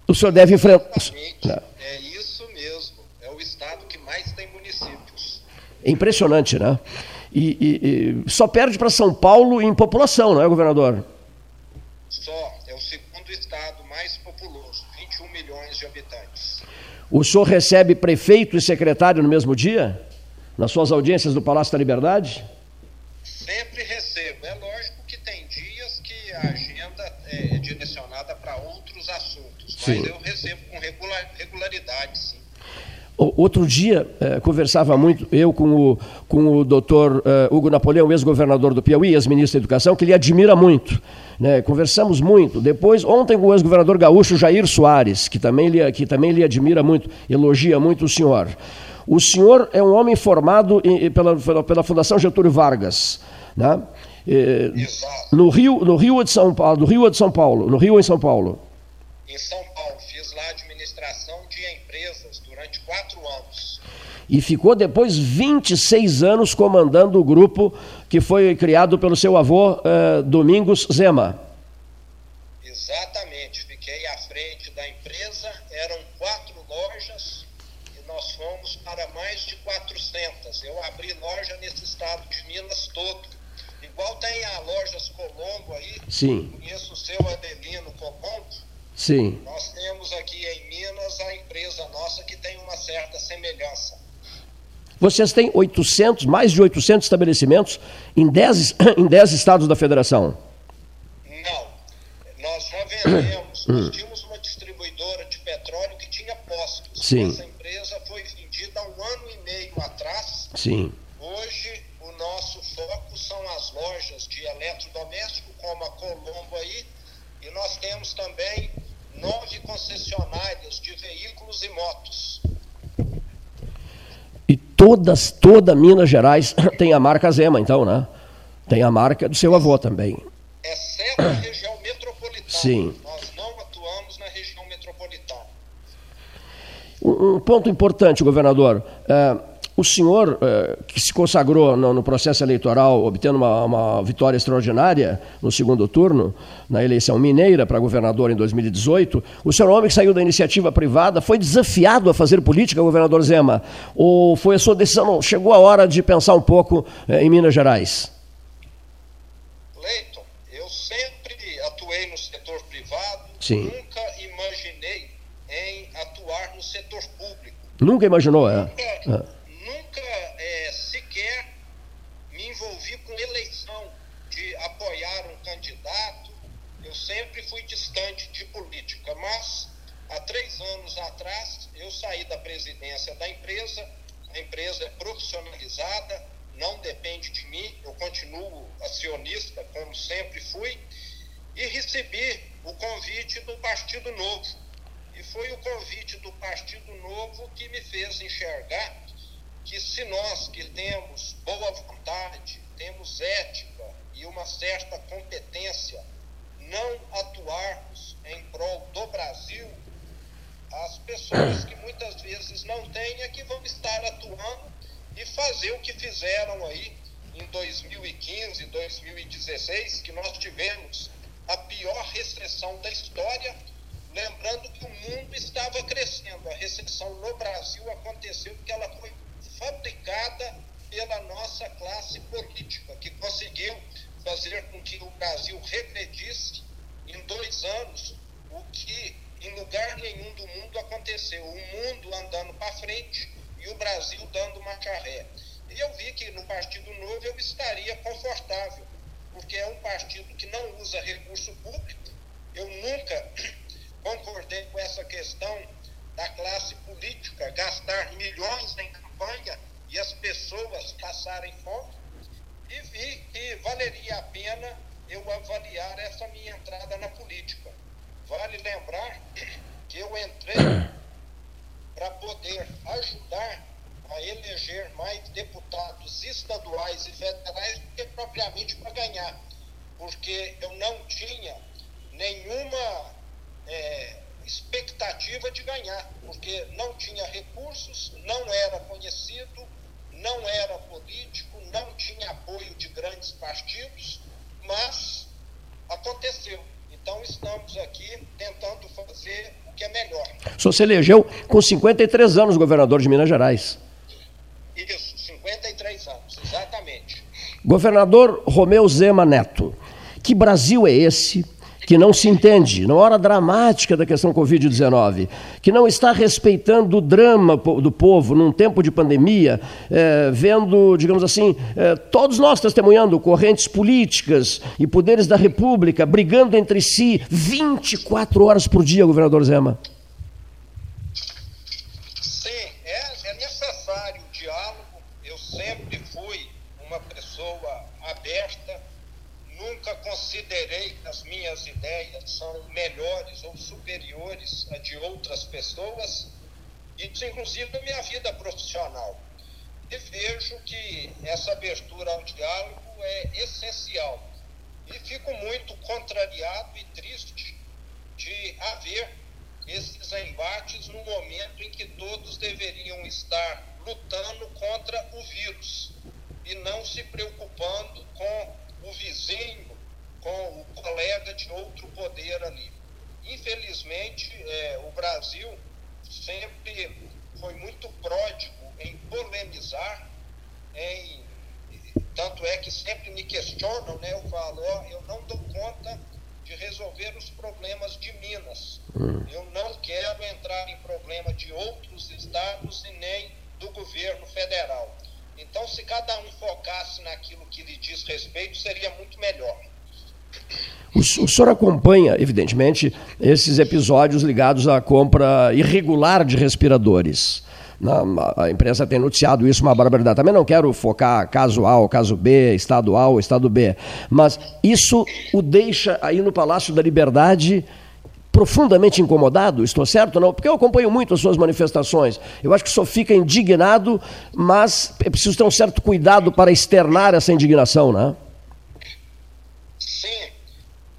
D: O senhor deve enfrentar.
N: É isso mesmo. É o estado que mais tem municípios.
D: É impressionante, né? E, e, e só perde para São Paulo em população, não é, governador?
N: Só. É o segundo estado mais populoso, 21 milhões de habitantes.
D: O senhor recebe prefeito e secretário no mesmo dia? Nas suas audiências do Palácio da Liberdade?
N: Sempre recebo. Sim. mas eu recebo com regular, regularidade, sim.
D: Outro dia, eh, conversava muito, eu com o, com o doutor eh, Hugo Napoleão, ex-governador do Piauí, ex-ministro da Educação, que ele admira muito. Né? Conversamos muito. Depois, ontem, com o ex-governador gaúcho Jair Soares, que também, lhe, que também lhe admira muito, elogia muito o senhor. O senhor é um homem formado em, pela, pela, Fundação Getúlio Vargas. Né? É, no Rio, no Rio de São Paulo, no Rio de São Paulo, no Rio em São Paulo.
N: Em São Paulo, fiz lá administração de empresas
D: e ficou depois 26 anos comandando o grupo que foi criado pelo seu avô eh, Domingos Zema.
N: Exatamente, fiquei à frente da empresa, eram quatro lojas e nós fomos para mais de 400. Eu abri loja nesse estado de Minas todo. Igual tem a Lojas Colombo aí,
D: Sim.
N: conheço o seu Adelino Colombo.
D: Sim.
N: Nós temos aqui em Minas a empresa nossa que tem uma certa semelhança.
D: Vocês têm 800, mais de 800 estabelecimentos em 10, em 10 estados da federação?
N: Não. Nós já vendemos, nós tínhamos uma distribuidora de petróleo que tinha postos.
D: Sim.
N: Essa empresa foi vendida há um ano e meio atrás.
D: Sim.
N: Hoje, o nosso foco são as lojas de eletrodoméstico, como a Colombo aí, e nós temos também nove concessionárias de veículos e motos.
D: Todas, toda Minas Gerais tem a marca Zema, então, né? Tem a marca do seu avô também.
N: Exceto a região metropolitana.
D: Sim.
N: Nós não atuamos na região metropolitana.
D: Um, um ponto importante, governador. É, o senhor, eh, que se consagrou no, processo eleitoral, obtendo uma, uma, vitória extraordinária no segundo turno, na eleição mineira para governador em 2018, o senhor homem que saiu da iniciativa privada foi desafiado a fazer política, governador Zema? Ou foi a sua decisão? Não, chegou a hora de pensar um pouco eh, em Minas Gerais?
N: Leiton, eu sempre atuei no setor privado,
D: Sim.
N: nunca imaginei em atuar no setor público.
D: Nunca imaginou, é?
N: Nunca,
D: é
N: nunca é, sequer me envolvi com eleição de apoiar um candidato. Eu sempre fui distante de política, mas há três anos atrás eu saí da presidência da empresa. A empresa é profissionalizada, não depende de mim, eu continuo acionista como sempre fui e recebi o convite do Partido Novo. E foi o convite do Partido Novo que me fez enxergar que se nós que temos boa vontade, temos ética e uma certa competência, não atuarmos em prol do Brasil, as pessoas que muitas vezes não têm é que vão estar atuando e fazer o que fizeram aí em 2015, 2016, que nós tivemos a pior recessão da história, lembrando que o mundo estava crescendo. A recessão no Brasil aconteceu porque ela foi fabricada pela nossa classe política, que conseguiu fazer com que o Brasil regredisse em dois anos o que em lugar nenhum do mundo aconteceu. O mundo andando para frente e o Brasil dando marcha ré. E eu vi que no Partido Novo eu estaria confortável, porque é um partido que não usa recurso público. Eu nunca concordei com essa questão da classe política gastar milhões em campanha e as pessoas passarem fome. E vi que valeria a pena eu avaliar essa minha entrada na política. Vale lembrar que eu entrei para poder ajudar a eleger mais deputados estaduais e federais do que propriamente para ganhar, porque eu não tinha nenhuma é, expectativa de ganhar, porque não tinha recursos, não era conhecido, não era político, não tinha apoio de grandes partidos, mas aconteceu. Então estamos aqui tentando fazer o que é melhor.
D: O senhor se elegeu com 53 anos governador de Minas Gerais.
N: Isso, 53 anos, exatamente.
D: Governador Romeu Zema Neto, que Brasil é esse que não se entende, na hora dramática da questão Covid-19, que não está respeitando o drama do povo num tempo de pandemia, é, vendo, digamos assim, é, todos nós testemunhando correntes políticas e poderes da República brigando entre si 24 horas por dia, governador Zema.
N: Sim, é, é necessário o diálogo. Eu sempre fui uma pessoa aberta nunca considerei que as minhas ideias são melhores ou superiores a de outras pessoas, isso inclusive na minha vida profissional. E vejo que essa abertura ao diálogo é essencial. E fico muito contrariado e triste de haver esses embates no momento em que todos deveriam estar lutando contra o vírus e não se preocupando com o vizinho, com o colega de outro poder ali. Infelizmente, é, o Brasil sempre foi muito pródigo em polemizar, em, tanto é que sempre me questionam, né? Eu falo, ó, eu não dou conta de resolver os problemas de Minas. Hum. Eu não quero entrar em problema de outros estados e nem do governo federal. Então, se cada um focasse naquilo que lhe diz respeito, seria muito melhor.
D: O, o senhor acompanha, evidentemente, esses episódios ligados à compra irregular de respiradores. a imprensa tem noticiado isso, uma barbaridade. Também não quero focar caso A caso B, estado A estado B, mas isso o deixa aí no Palácio da Liberdade profundamente incomodado, estou certo não? Porque eu acompanho muito as suas manifestações. Eu acho que só fica indignado, mas é preciso ter um certo cuidado para externar essa indignação, né?
N: Sim.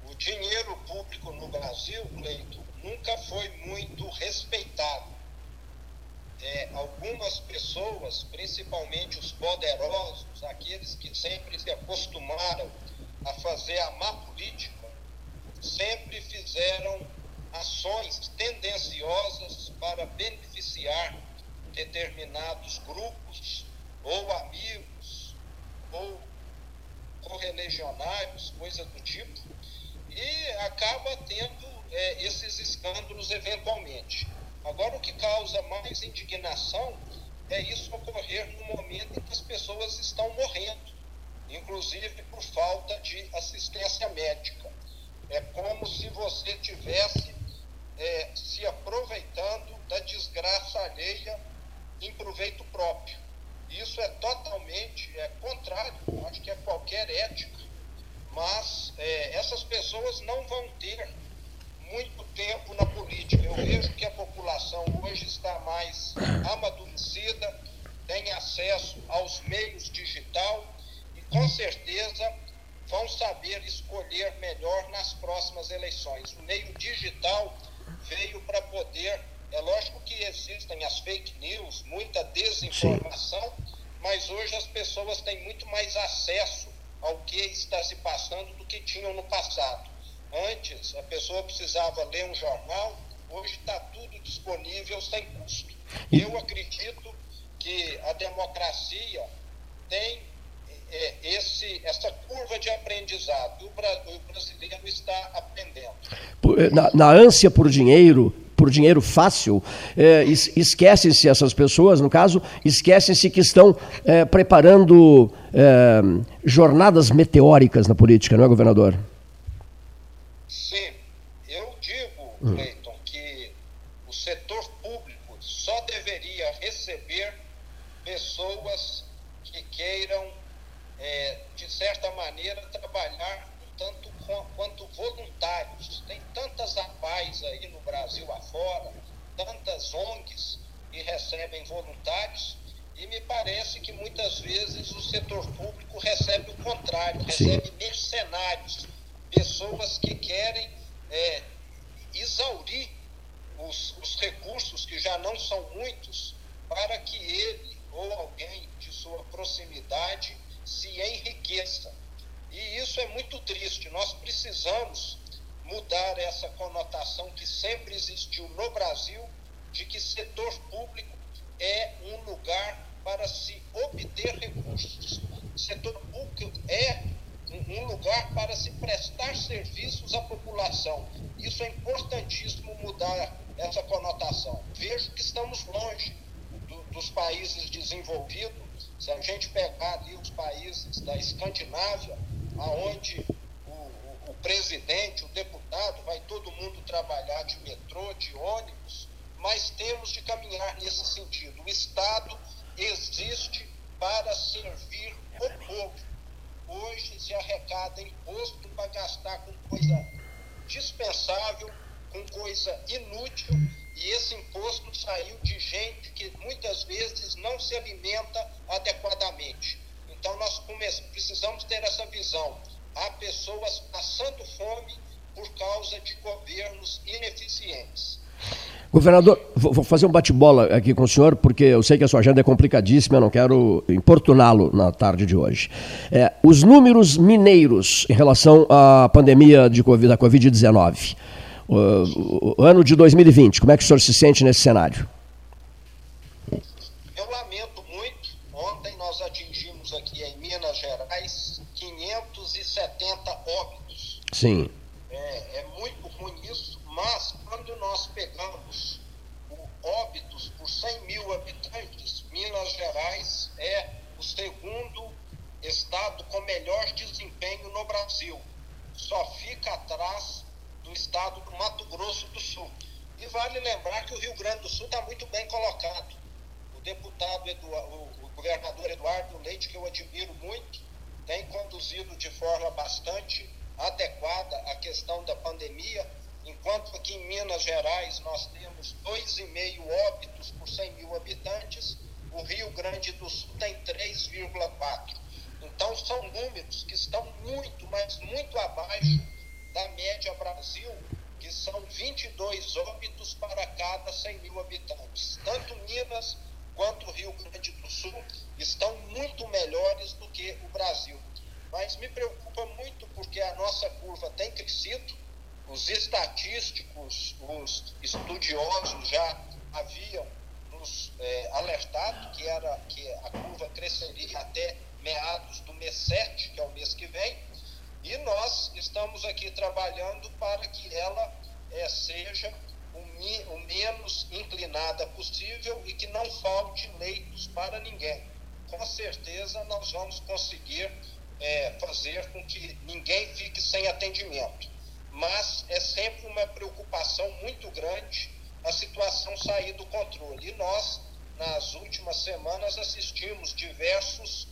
N: O dinheiro público no Brasil, Cleito, nunca foi muito respeitado. É, algumas pessoas, principalmente os poderosos, aqueles que sempre se acostumaram a fazer a má política, sempre fizeram ações tendenciosas para beneficiar determinados grupos ou amigos ou correligionários, coisa do tipo, e acaba tendo é, esses escândalos eventualmente. Agora, o que causa mais indignação é isso ocorrer no momento em que as pessoas estão morrendo, inclusive por falta de assistência médica. É como se você tivesse é, se aproveitando da desgraça alheia em proveito próprio. Isso é totalmente é, contrário, acho que é qualquer ética, mas é, essas pessoas não vão ter muito tempo na política. Eu vejo que a população hoje está mais amadurecida, tem acesso aos meios digital e com certeza vão saber escolher melhor nas próximas eleições. O meio digital veio para poder. É lógico que existem as fake news, muita desinformação, Sim. mas hoje as pessoas têm muito mais acesso ao que está se passando do que tinham no passado. Antes, a pessoa precisava ler um jornal, hoje está tudo disponível sem custo. Eu acredito que a democracia tem é, esse, essa curva de aprendizado. O, o brasileiro está aprendendo.
D: Eh, na, na, ânsia por dinheiro, por dinheiro fácil, é, esquecem-se essas pessoas, no caso, esquecem-se que estão é, preparando é, jornadas meteóricas na política, não é, governador?
N: Sim. Eu digo, hum. Cleiton, que o setor público só deveria receber pessoas que queiram é, de certa maneira, Aí no Brasil afora, tantas ONGs que recebem voluntários, e me parece que muitas vezes o setor público recebe o contrário, recebe Sim. mercenários, pessoas que querem é, exaurir os, os recursos, que já não são muitos, para que ele ou alguém de sua proximidade se enriqueça. E isso é muito triste. Nós precisamos mudar essa conotação que sempre existiu no Brasil de que setor público é um lugar para se obter recursos. Setor público é um lugar para se prestar serviços à população. Isso é importantíssimo mudar essa conotação. Vejo que estamos longe do, dos países desenvolvidos se a gente pegar ali os países da Escandinávia, aonde presidente, o deputado, vai todo mundo trabalhar de metrô, de ônibus, mas temos de caminhar nesse sentido. O Estado existe para servir o povo. Hoje se arrecada imposto para gastar com coisa dispensável, com coisa inútil e esse imposto saiu de gente que muitas vezes não se alimenta adequadamente. Então nós precisamos ter essa visão. Há pessoas passando fome por causa de governos ineficientes.
D: Governador, vou fazer um bate-bola aqui com o senhor, porque eu sei que a sua agenda é complicadíssima, eu não quero importuná-lo na tarde de hoje. É, os números mineiros em relação à pandemia de COVID, da Covid-19. O, o ano de 2020, como é que o senhor se sente nesse cenário?
N: Eu lamento muito. Ontem nós atingimos aqui em Minas Gerais 570 óbitos.
D: Sim.
N: É, é muito ruim isso, mas quando nós pegamos o óbitos por 100 mil habitantes, Minas Gerais é o segundo estado com melhor desempenho no Brasil. Só fica atrás do estado do Mato Grosso do Sul. E vale lembrar que o Rio Grande do Sul está muito bem colocado. O deputado, Eduardo, o governador Eduardo Leite, que eu admiro muito, tem conduzido de forma bastante adequada a questão da pandemia, enquanto aqui em Minas Gerais nós temos 2,5 óbitos por 100 mil habitantes, o Rio Grande do Sul tem 3,4. Então são números que estão muito, mas muito abaixo da média Brasil, que são 22 óbitos para cada 100 mil habitantes. Tanto Minas quanto Rio Grande do Sul estão muito melhores do que o Brasil. Mas me preocupa muito porque a nossa curva tem crescido, os estatísticos, os estudiosos já haviam nos é, alertado que, era, que a curva cresceria até meados do mês 7, que é o mês que vem, e nós estamos aqui trabalhando para que ela é, seja o, mi, o menos inclinada possível e que não falte leitos para ninguém. Com certeza nós vamos conseguir é, fazer com que ninguém fique sem atendimento. Mas é sempre uma preocupação muito grande a situação sair do controle. E nós, nas últimas semanas, assistimos diversos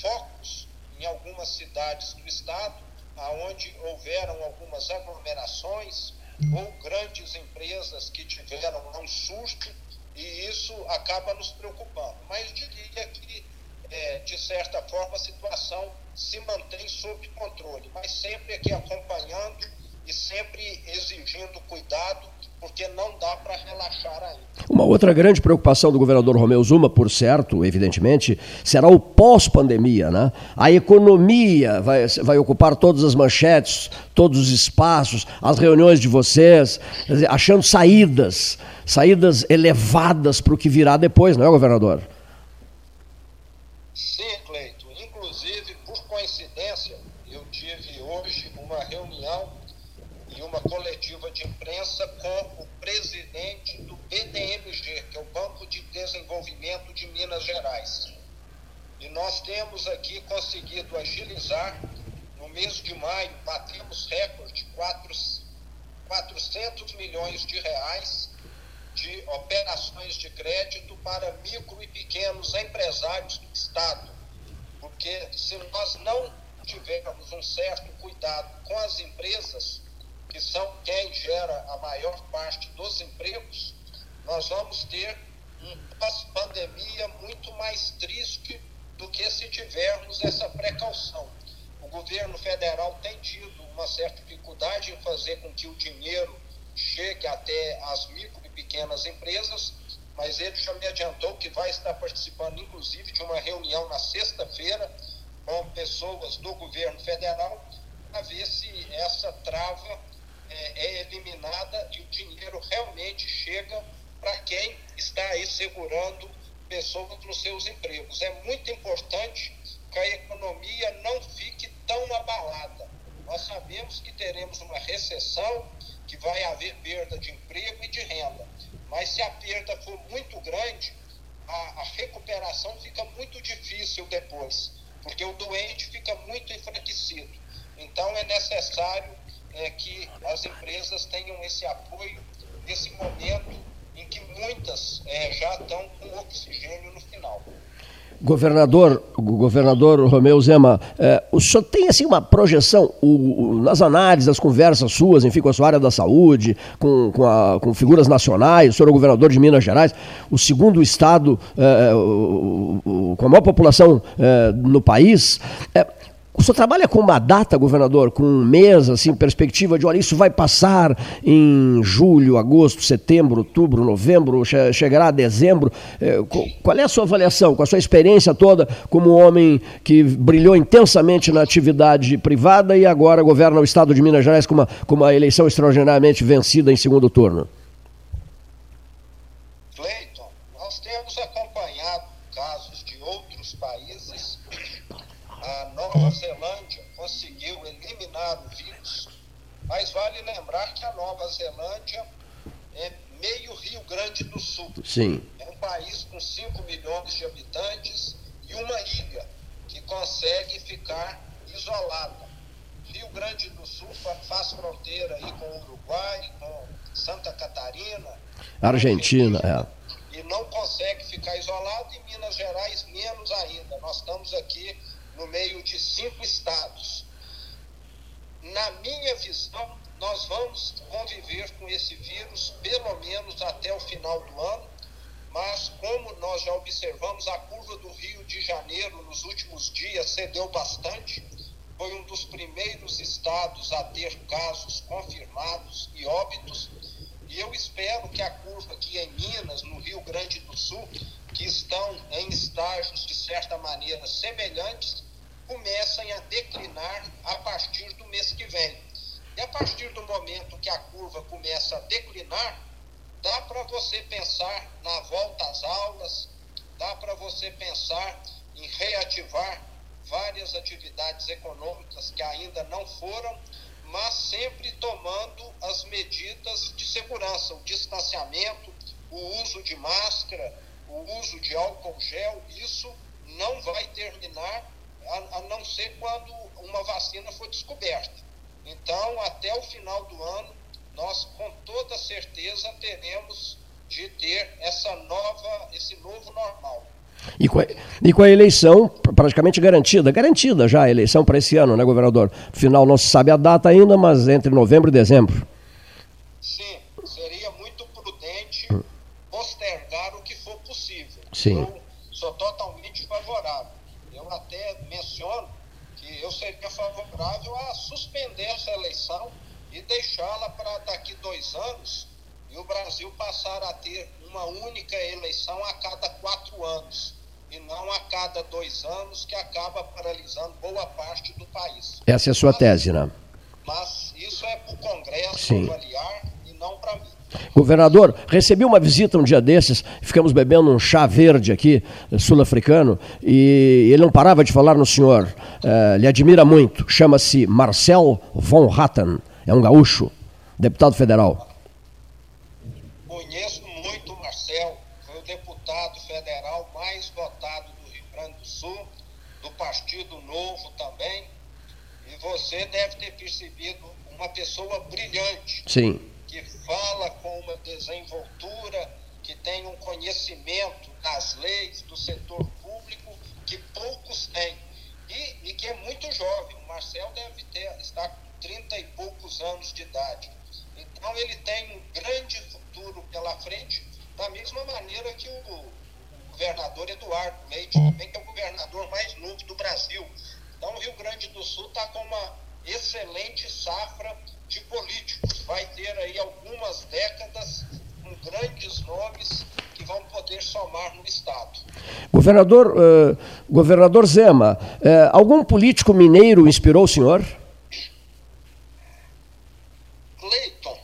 N: focos em algumas cidades do estado, aonde houveram algumas aglomerações ou grandes empresas que tiveram um susto e isso acaba nos preocupando. Mas diria que, é, de certa forma, a situação sob controle, mas sempre aqui acompanhando e sempre exigindo cuidado porque não dá para relaxar ainda.
D: Uma outra grande preocupação do governador Romeu Zuma, por certo, evidentemente, será o pós-pandemia. Né? A economia vai, vai ocupar todas as manchetes, todos os espaços, as reuniões de vocês, achando saídas, saídas elevadas para o que virá depois, não é, governador?
N: Sim, Cleito. Inclusive, por coincidência, eu tive hoje uma reunião e uma coletiva de imprensa com o presidente do BDMG, que é o Banco de Desenvolvimento de Minas Gerais. E nós temos aqui conseguido agilizar. No mês de maio, batemos recorde, 400 milhões de reais de operações de crédito para micro e pequenos empresários do Estado. Porque se nós não tivermos um certo cuidado com as empresas, que são quem gera a maior parte dos empregos, nós vamos ter pós-pandemia muito mais triste do que se tivermos essa precaução. O governo federal tem tido uma certa dificuldade em fazer com que o dinheiro chegue até as micro e pequenas empresas, mas ele já me adiantou que vai estar participando, inclusive, de uma reunião na sexta-feira com pessoas do governo federal para ver se essa trava é, é eliminada e o dinheiro realmente chega para quem está aí segurando pessoas nos seus empregos. É muito importante que a economia não fique tão abalada. Nós sabemos que teremos uma recessão, que vai haver perda de emprego e de renda. Mas se a perda for muito grande, a, a recuperação fica muito difícil depois, porque o doente fica muito enfraquecido. Então é necessário é, que as empresas tenham esse apoio nesse momento em que muitas é, já estão com oxigênio no final.
D: Governador, governador Romeu Zema, é, o senhor tem assim uma projeção o, o, nas análises, as conversas suas, enfim, com a sua área da saúde, com, com, a, com figuras nacionais, o senhor é o governador de Minas Gerais, o segundo estado é, o, com a maior população é, no país. O senhor trabalha com uma data, governador, com um mês, assim, perspectiva de, olha, isso vai passar em julho, agosto, setembro, outubro, novembro, che chegará a dezembro. É, qual é a sua avaliação, com a sua experiência toda como homem que brilhou intensamente na atividade privada e agora governa o estado de Minas Gerais com uma, com uma eleição extraordinariamente vencida em segundo turno?
N: Nova Zelândia conseguiu eliminar o vírus, mas vale lembrar que a Nova Zelândia é meio Rio Grande do Sul.
D: Sim.
N: É um país com 5 milhões de habitantes e uma ilha que consegue ficar isolada. Rio Grande do Sul faz fronteira aí com o Uruguai, com Santa Catarina,
D: Argentina, é.
N: E não consegue ficar isolado, e Minas Gerais menos ainda. Nós estamos aqui no meio de cinco estados. Na minha visão, nós vamos conviver com esse vírus pelo menos até o final do ano, mas como nós já observamos, a curva do Rio de Janeiro nos últimos dias cedeu bastante. Foi um dos primeiros estados a ter casos confirmados e óbitos. E eu espero que a curva aqui em Minas, no Rio Grande do Sul, que estão em estágios de certa maneira semelhantes, comecem a declinar a partir do mês que vem. E a partir do momento que a curva começa a declinar, dá para você pensar na volta às aulas, dá para você pensar em reativar várias atividades econômicas que ainda não foram, mas sempre tomando as medidas de segurança, o distanciamento, o uso de máscara, o uso de álcool gel, isso não vai terminar a, a não ser quando uma vacina for descoberta. Então, até o final do ano, nós com toda certeza teremos de ter essa nova, esse novo normal.
D: E com, a, e com a eleição praticamente garantida, garantida já a eleição para esse ano, né, governador? Final não se sabe a data ainda, mas entre novembro e dezembro.
N: Sim. Eu sou totalmente favorável eu até menciono que eu seria favorável a suspender essa eleição e deixá-la para daqui dois anos e o Brasil passar a ter uma única eleição a cada quatro anos e não a cada dois anos que acaba paralisando boa parte do país.
D: Essa é a sua mas, tese, né?
N: Mas isso é para o Congresso Sim. avaliar e não para mim.
D: Governador, recebi uma visita um dia desses, ficamos bebendo um chá verde aqui, sul-africano, e ele não parava de falar no senhor. Uh, lhe admira muito. Chama-se Marcel von Hatten, é um gaúcho, deputado federal.
N: Conheço muito o Marcel, foi o deputado federal mais votado do Rio Grande do Sul, do Partido Novo também, e você deve ter percebido uma pessoa brilhante.
D: Sim
N: fala com uma desenvoltura, que tem um conhecimento das leis do setor público que poucos têm. E, e que é muito jovem. O Marcel deve ter, está com 30 e poucos anos de idade. Então ele tem um grande futuro pela frente, da mesma maneira que o governador Eduardo Leite, também que é o governador mais novo do Brasil. Então o Rio Grande do Sul está com uma excelente safra de políticos. Vai ter aí algumas décadas com grandes nomes que vão poder somar no Estado.
D: Governador, uh, governador Zema, uh, algum político mineiro inspirou o senhor?
N: Cleiton,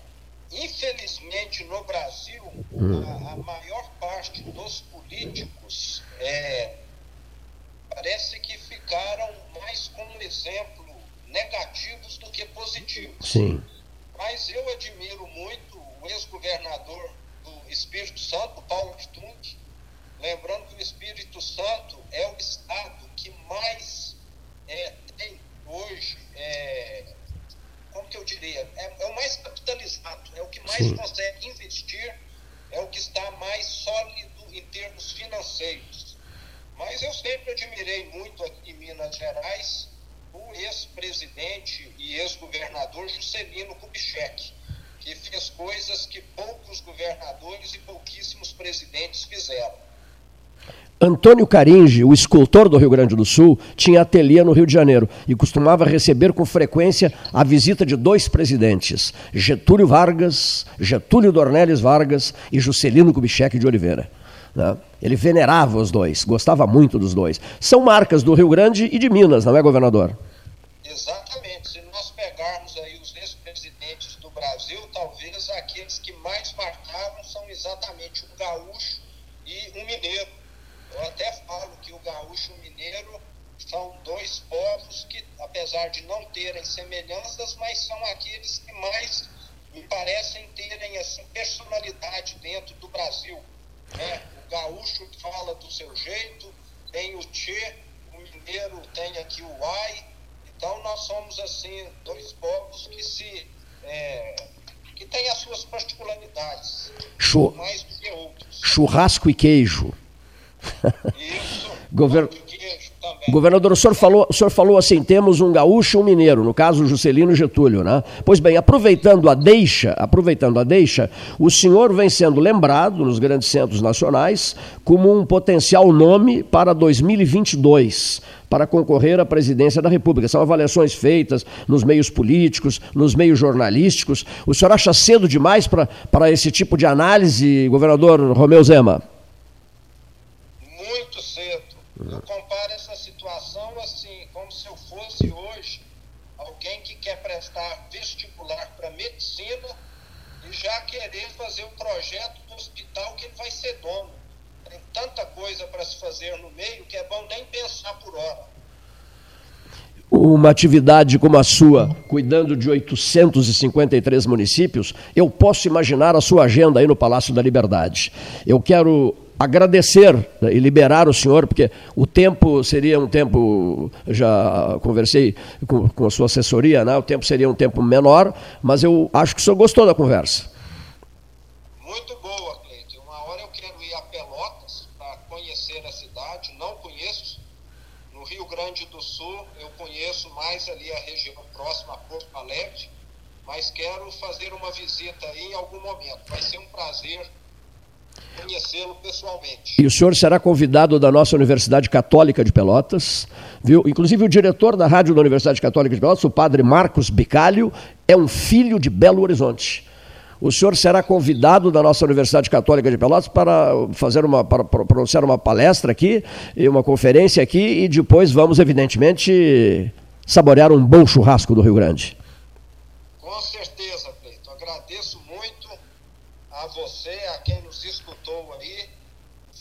N: infelizmente no Brasil, hum. a, a, maior parte dos políticos é, parece que ficaram mais como exemplo positivos.
D: Sim.
N: Mas eu admiro muito o ex-governador do Espírito Santo, Paulo Stunk, lembrando que o Espírito Santo é o estado que mais é, tem hoje, é, como que eu diria, é, é, o mais capitalizado, é o que mais Sim. consegue investir, é o que está mais sólido em termos financeiros. Mas eu sempre admirei muito aqui em Minas Gerais o ex-presidente e ex-governador Juscelino Kubitschek, que fez coisas que poucos governadores e pouquíssimos presidentes fizeram.
D: Antônio Caringe, o escultor do Rio Grande do Sul, tinha ateliê no Rio de Janeiro e costumava receber com frequência a visita de dois presidentes, Getúlio Vargas, Getúlio Dornelles Vargas e Juscelino Kubitschek de Oliveira. Né? Ele venerava os dois, gostava muito dos dois. São marcas do Rio Grande e de Minas, não é, governador?
N: Exatamente. Se nós pegarmos aí os ex-presidentes do Brasil, talvez aqueles que mais marcaram são exatamente o gaúcho e o mineiro eu até falo que o gaúcho e o mineiro são dois povos que, apesar de não terem semelhanças, mas são aqueles que mais me parecem terem assim, personalidade dentro do Brasil. Né? O gaúcho fala do seu jeito, tem o Tchê, o mineiro tem aqui o Ai. Então nós somos assim dois povos que se é, que têm as suas particularidades,
D: Chur...
N: mais do que outros.
D: Churrasco e queijo. Gover... Governador, o senhor, falou, o senhor falou assim: temos um gaúcho e um mineiro, no caso Juscelino Getúlio, né? Pois bem, aproveitando a deixa, aproveitando a deixa, o senhor vem sendo lembrado nos grandes centros nacionais como um potencial nome para 2022 para concorrer à presidência da República. São avaliações feitas nos meios políticos, nos meios jornalísticos. O senhor acha cedo demais para esse tipo de análise, governador Romeu Zema?
N: Eu comparo essa situação assim, como se eu fosse hoje alguém que quer prestar vestibular para medicina e já querer fazer o projeto do hospital que ele vai ser dono. Tem tanta coisa para se fazer no meio que é bom nem pensar por hora.
D: Uma atividade como a sua, cuidando de 853 municípios, eu posso imaginar a sua agenda aí no Palácio da Liberdade. Eu quero agradecer né, e liberar o senhor, porque o tempo seria um tempo, já conversei com, com a sua assessoria, né? o tempo seria um tempo menor, mas eu acho que o senhor gostou da conversa.
N: Muito boa, Cleide. Uma hora eu quero ir a Pelotas para conhecer a cidade, não conheço. No Rio Grande do Sul eu conheço mais ali a região próxima a Porto Alegre, mas quero fazer uma visita aí em algum momento. Vai ser um prazer conhecê-lo pessoalmente.
D: E o senhor será convidado da nossa Universidade Católica de Pelotas, viu? Inclusive o diretor da rádio da Universidade Católica de Pelotas, o padre Marcos Bicalho, é um filho de Belo Horizonte. O senhor será convidado da nossa Universidade Católica de Pelotas para fazer uma para pronunciar uma palestra aqui e uma conferência aqui e depois vamos evidentemente saborear um bom churrasco do Rio Grande.
N: Com certeza, Cleito. Agradeço muito a você, a quem nos escutou aí.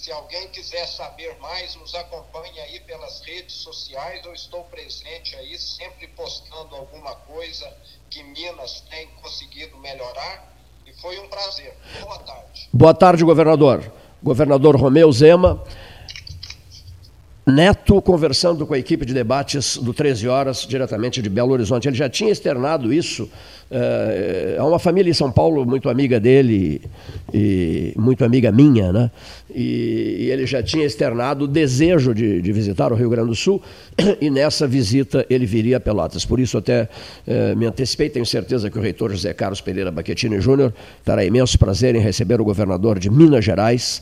N: Se alguém quiser saber mais, nos acompanhe aí pelas redes sociais. Eu estou presente aí, sempre postando alguma coisa que Minas tem conseguido melhorar. E foi um prazer. Boa tarde.
D: Boa tarde, governador. Governador Romeu Zema. Neto conversando com a equipe de debates do 13 Horas, diretamente de Belo Horizonte. Ele já tinha externado isso é, há uma família em São Paulo muito amiga dele e muito amiga minha, né? E, e ele já tinha externado o desejo de, de, visitar o Rio Grande do Sul e nessa visita ele viria a Pelotas. Por isso até é, me antecipei, tenho certeza que o reitor José Carlos Pereira Baquetini Júnior terá imenso prazer em receber o governador de Minas Gerais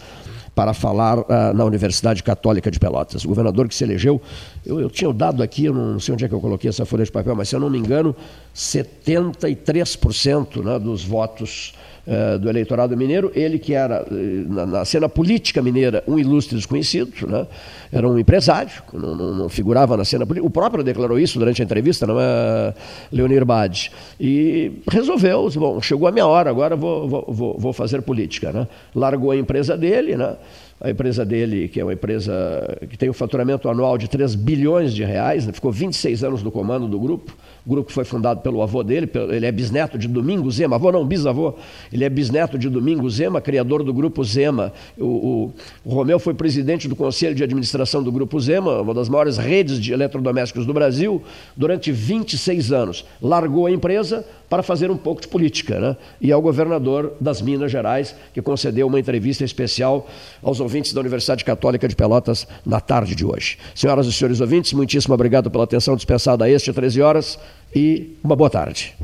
D: para falar uh, na Universidade Católica de Pelotas. O governador que se elegeu, eu, eu tinha dado aqui, eu não sei onde é que eu coloquei essa folha de papel, mas se eu não me engano, 73% né, dos votos uh, do eleitorado mineiro, ele que era, uh, na, na, cena política mineira, um ilustre desconhecido, né, era um empresário, não, não, não, figurava na cena política, o próprio declarou isso durante a entrevista, não é, Leonir Bade, e resolveu, bom, chegou a minha hora, agora vou, vou, vou fazer política. Né? Largou a empresa dele, né? a empresa dele, que é uma empresa que tem um faturamento anual de 3 bilhões de reais, né? ficou 26 anos no comando do grupo, grupo foi fundado pelo avô dele, ele é bisneto de Domingos Zema, avô não, bisavô, ele é bisneto de Domingos Zema, criador do Grupo Zema. O, o, o Romeu foi presidente do Conselho de Administração do Grupo Zema, uma das maiores redes de eletrodomésticos do Brasil, durante 26 anos. Largou a empresa para fazer um pouco de política, né? E é o governador das Minas Gerais, que concedeu uma entrevista especial aos ouvintes da Universidade Católica de Pelotas na tarde de hoje. Senhoras e senhores ouvintes, muitíssimo obrigado pela atenção dispensada a este 13 horas e uma boa tarde.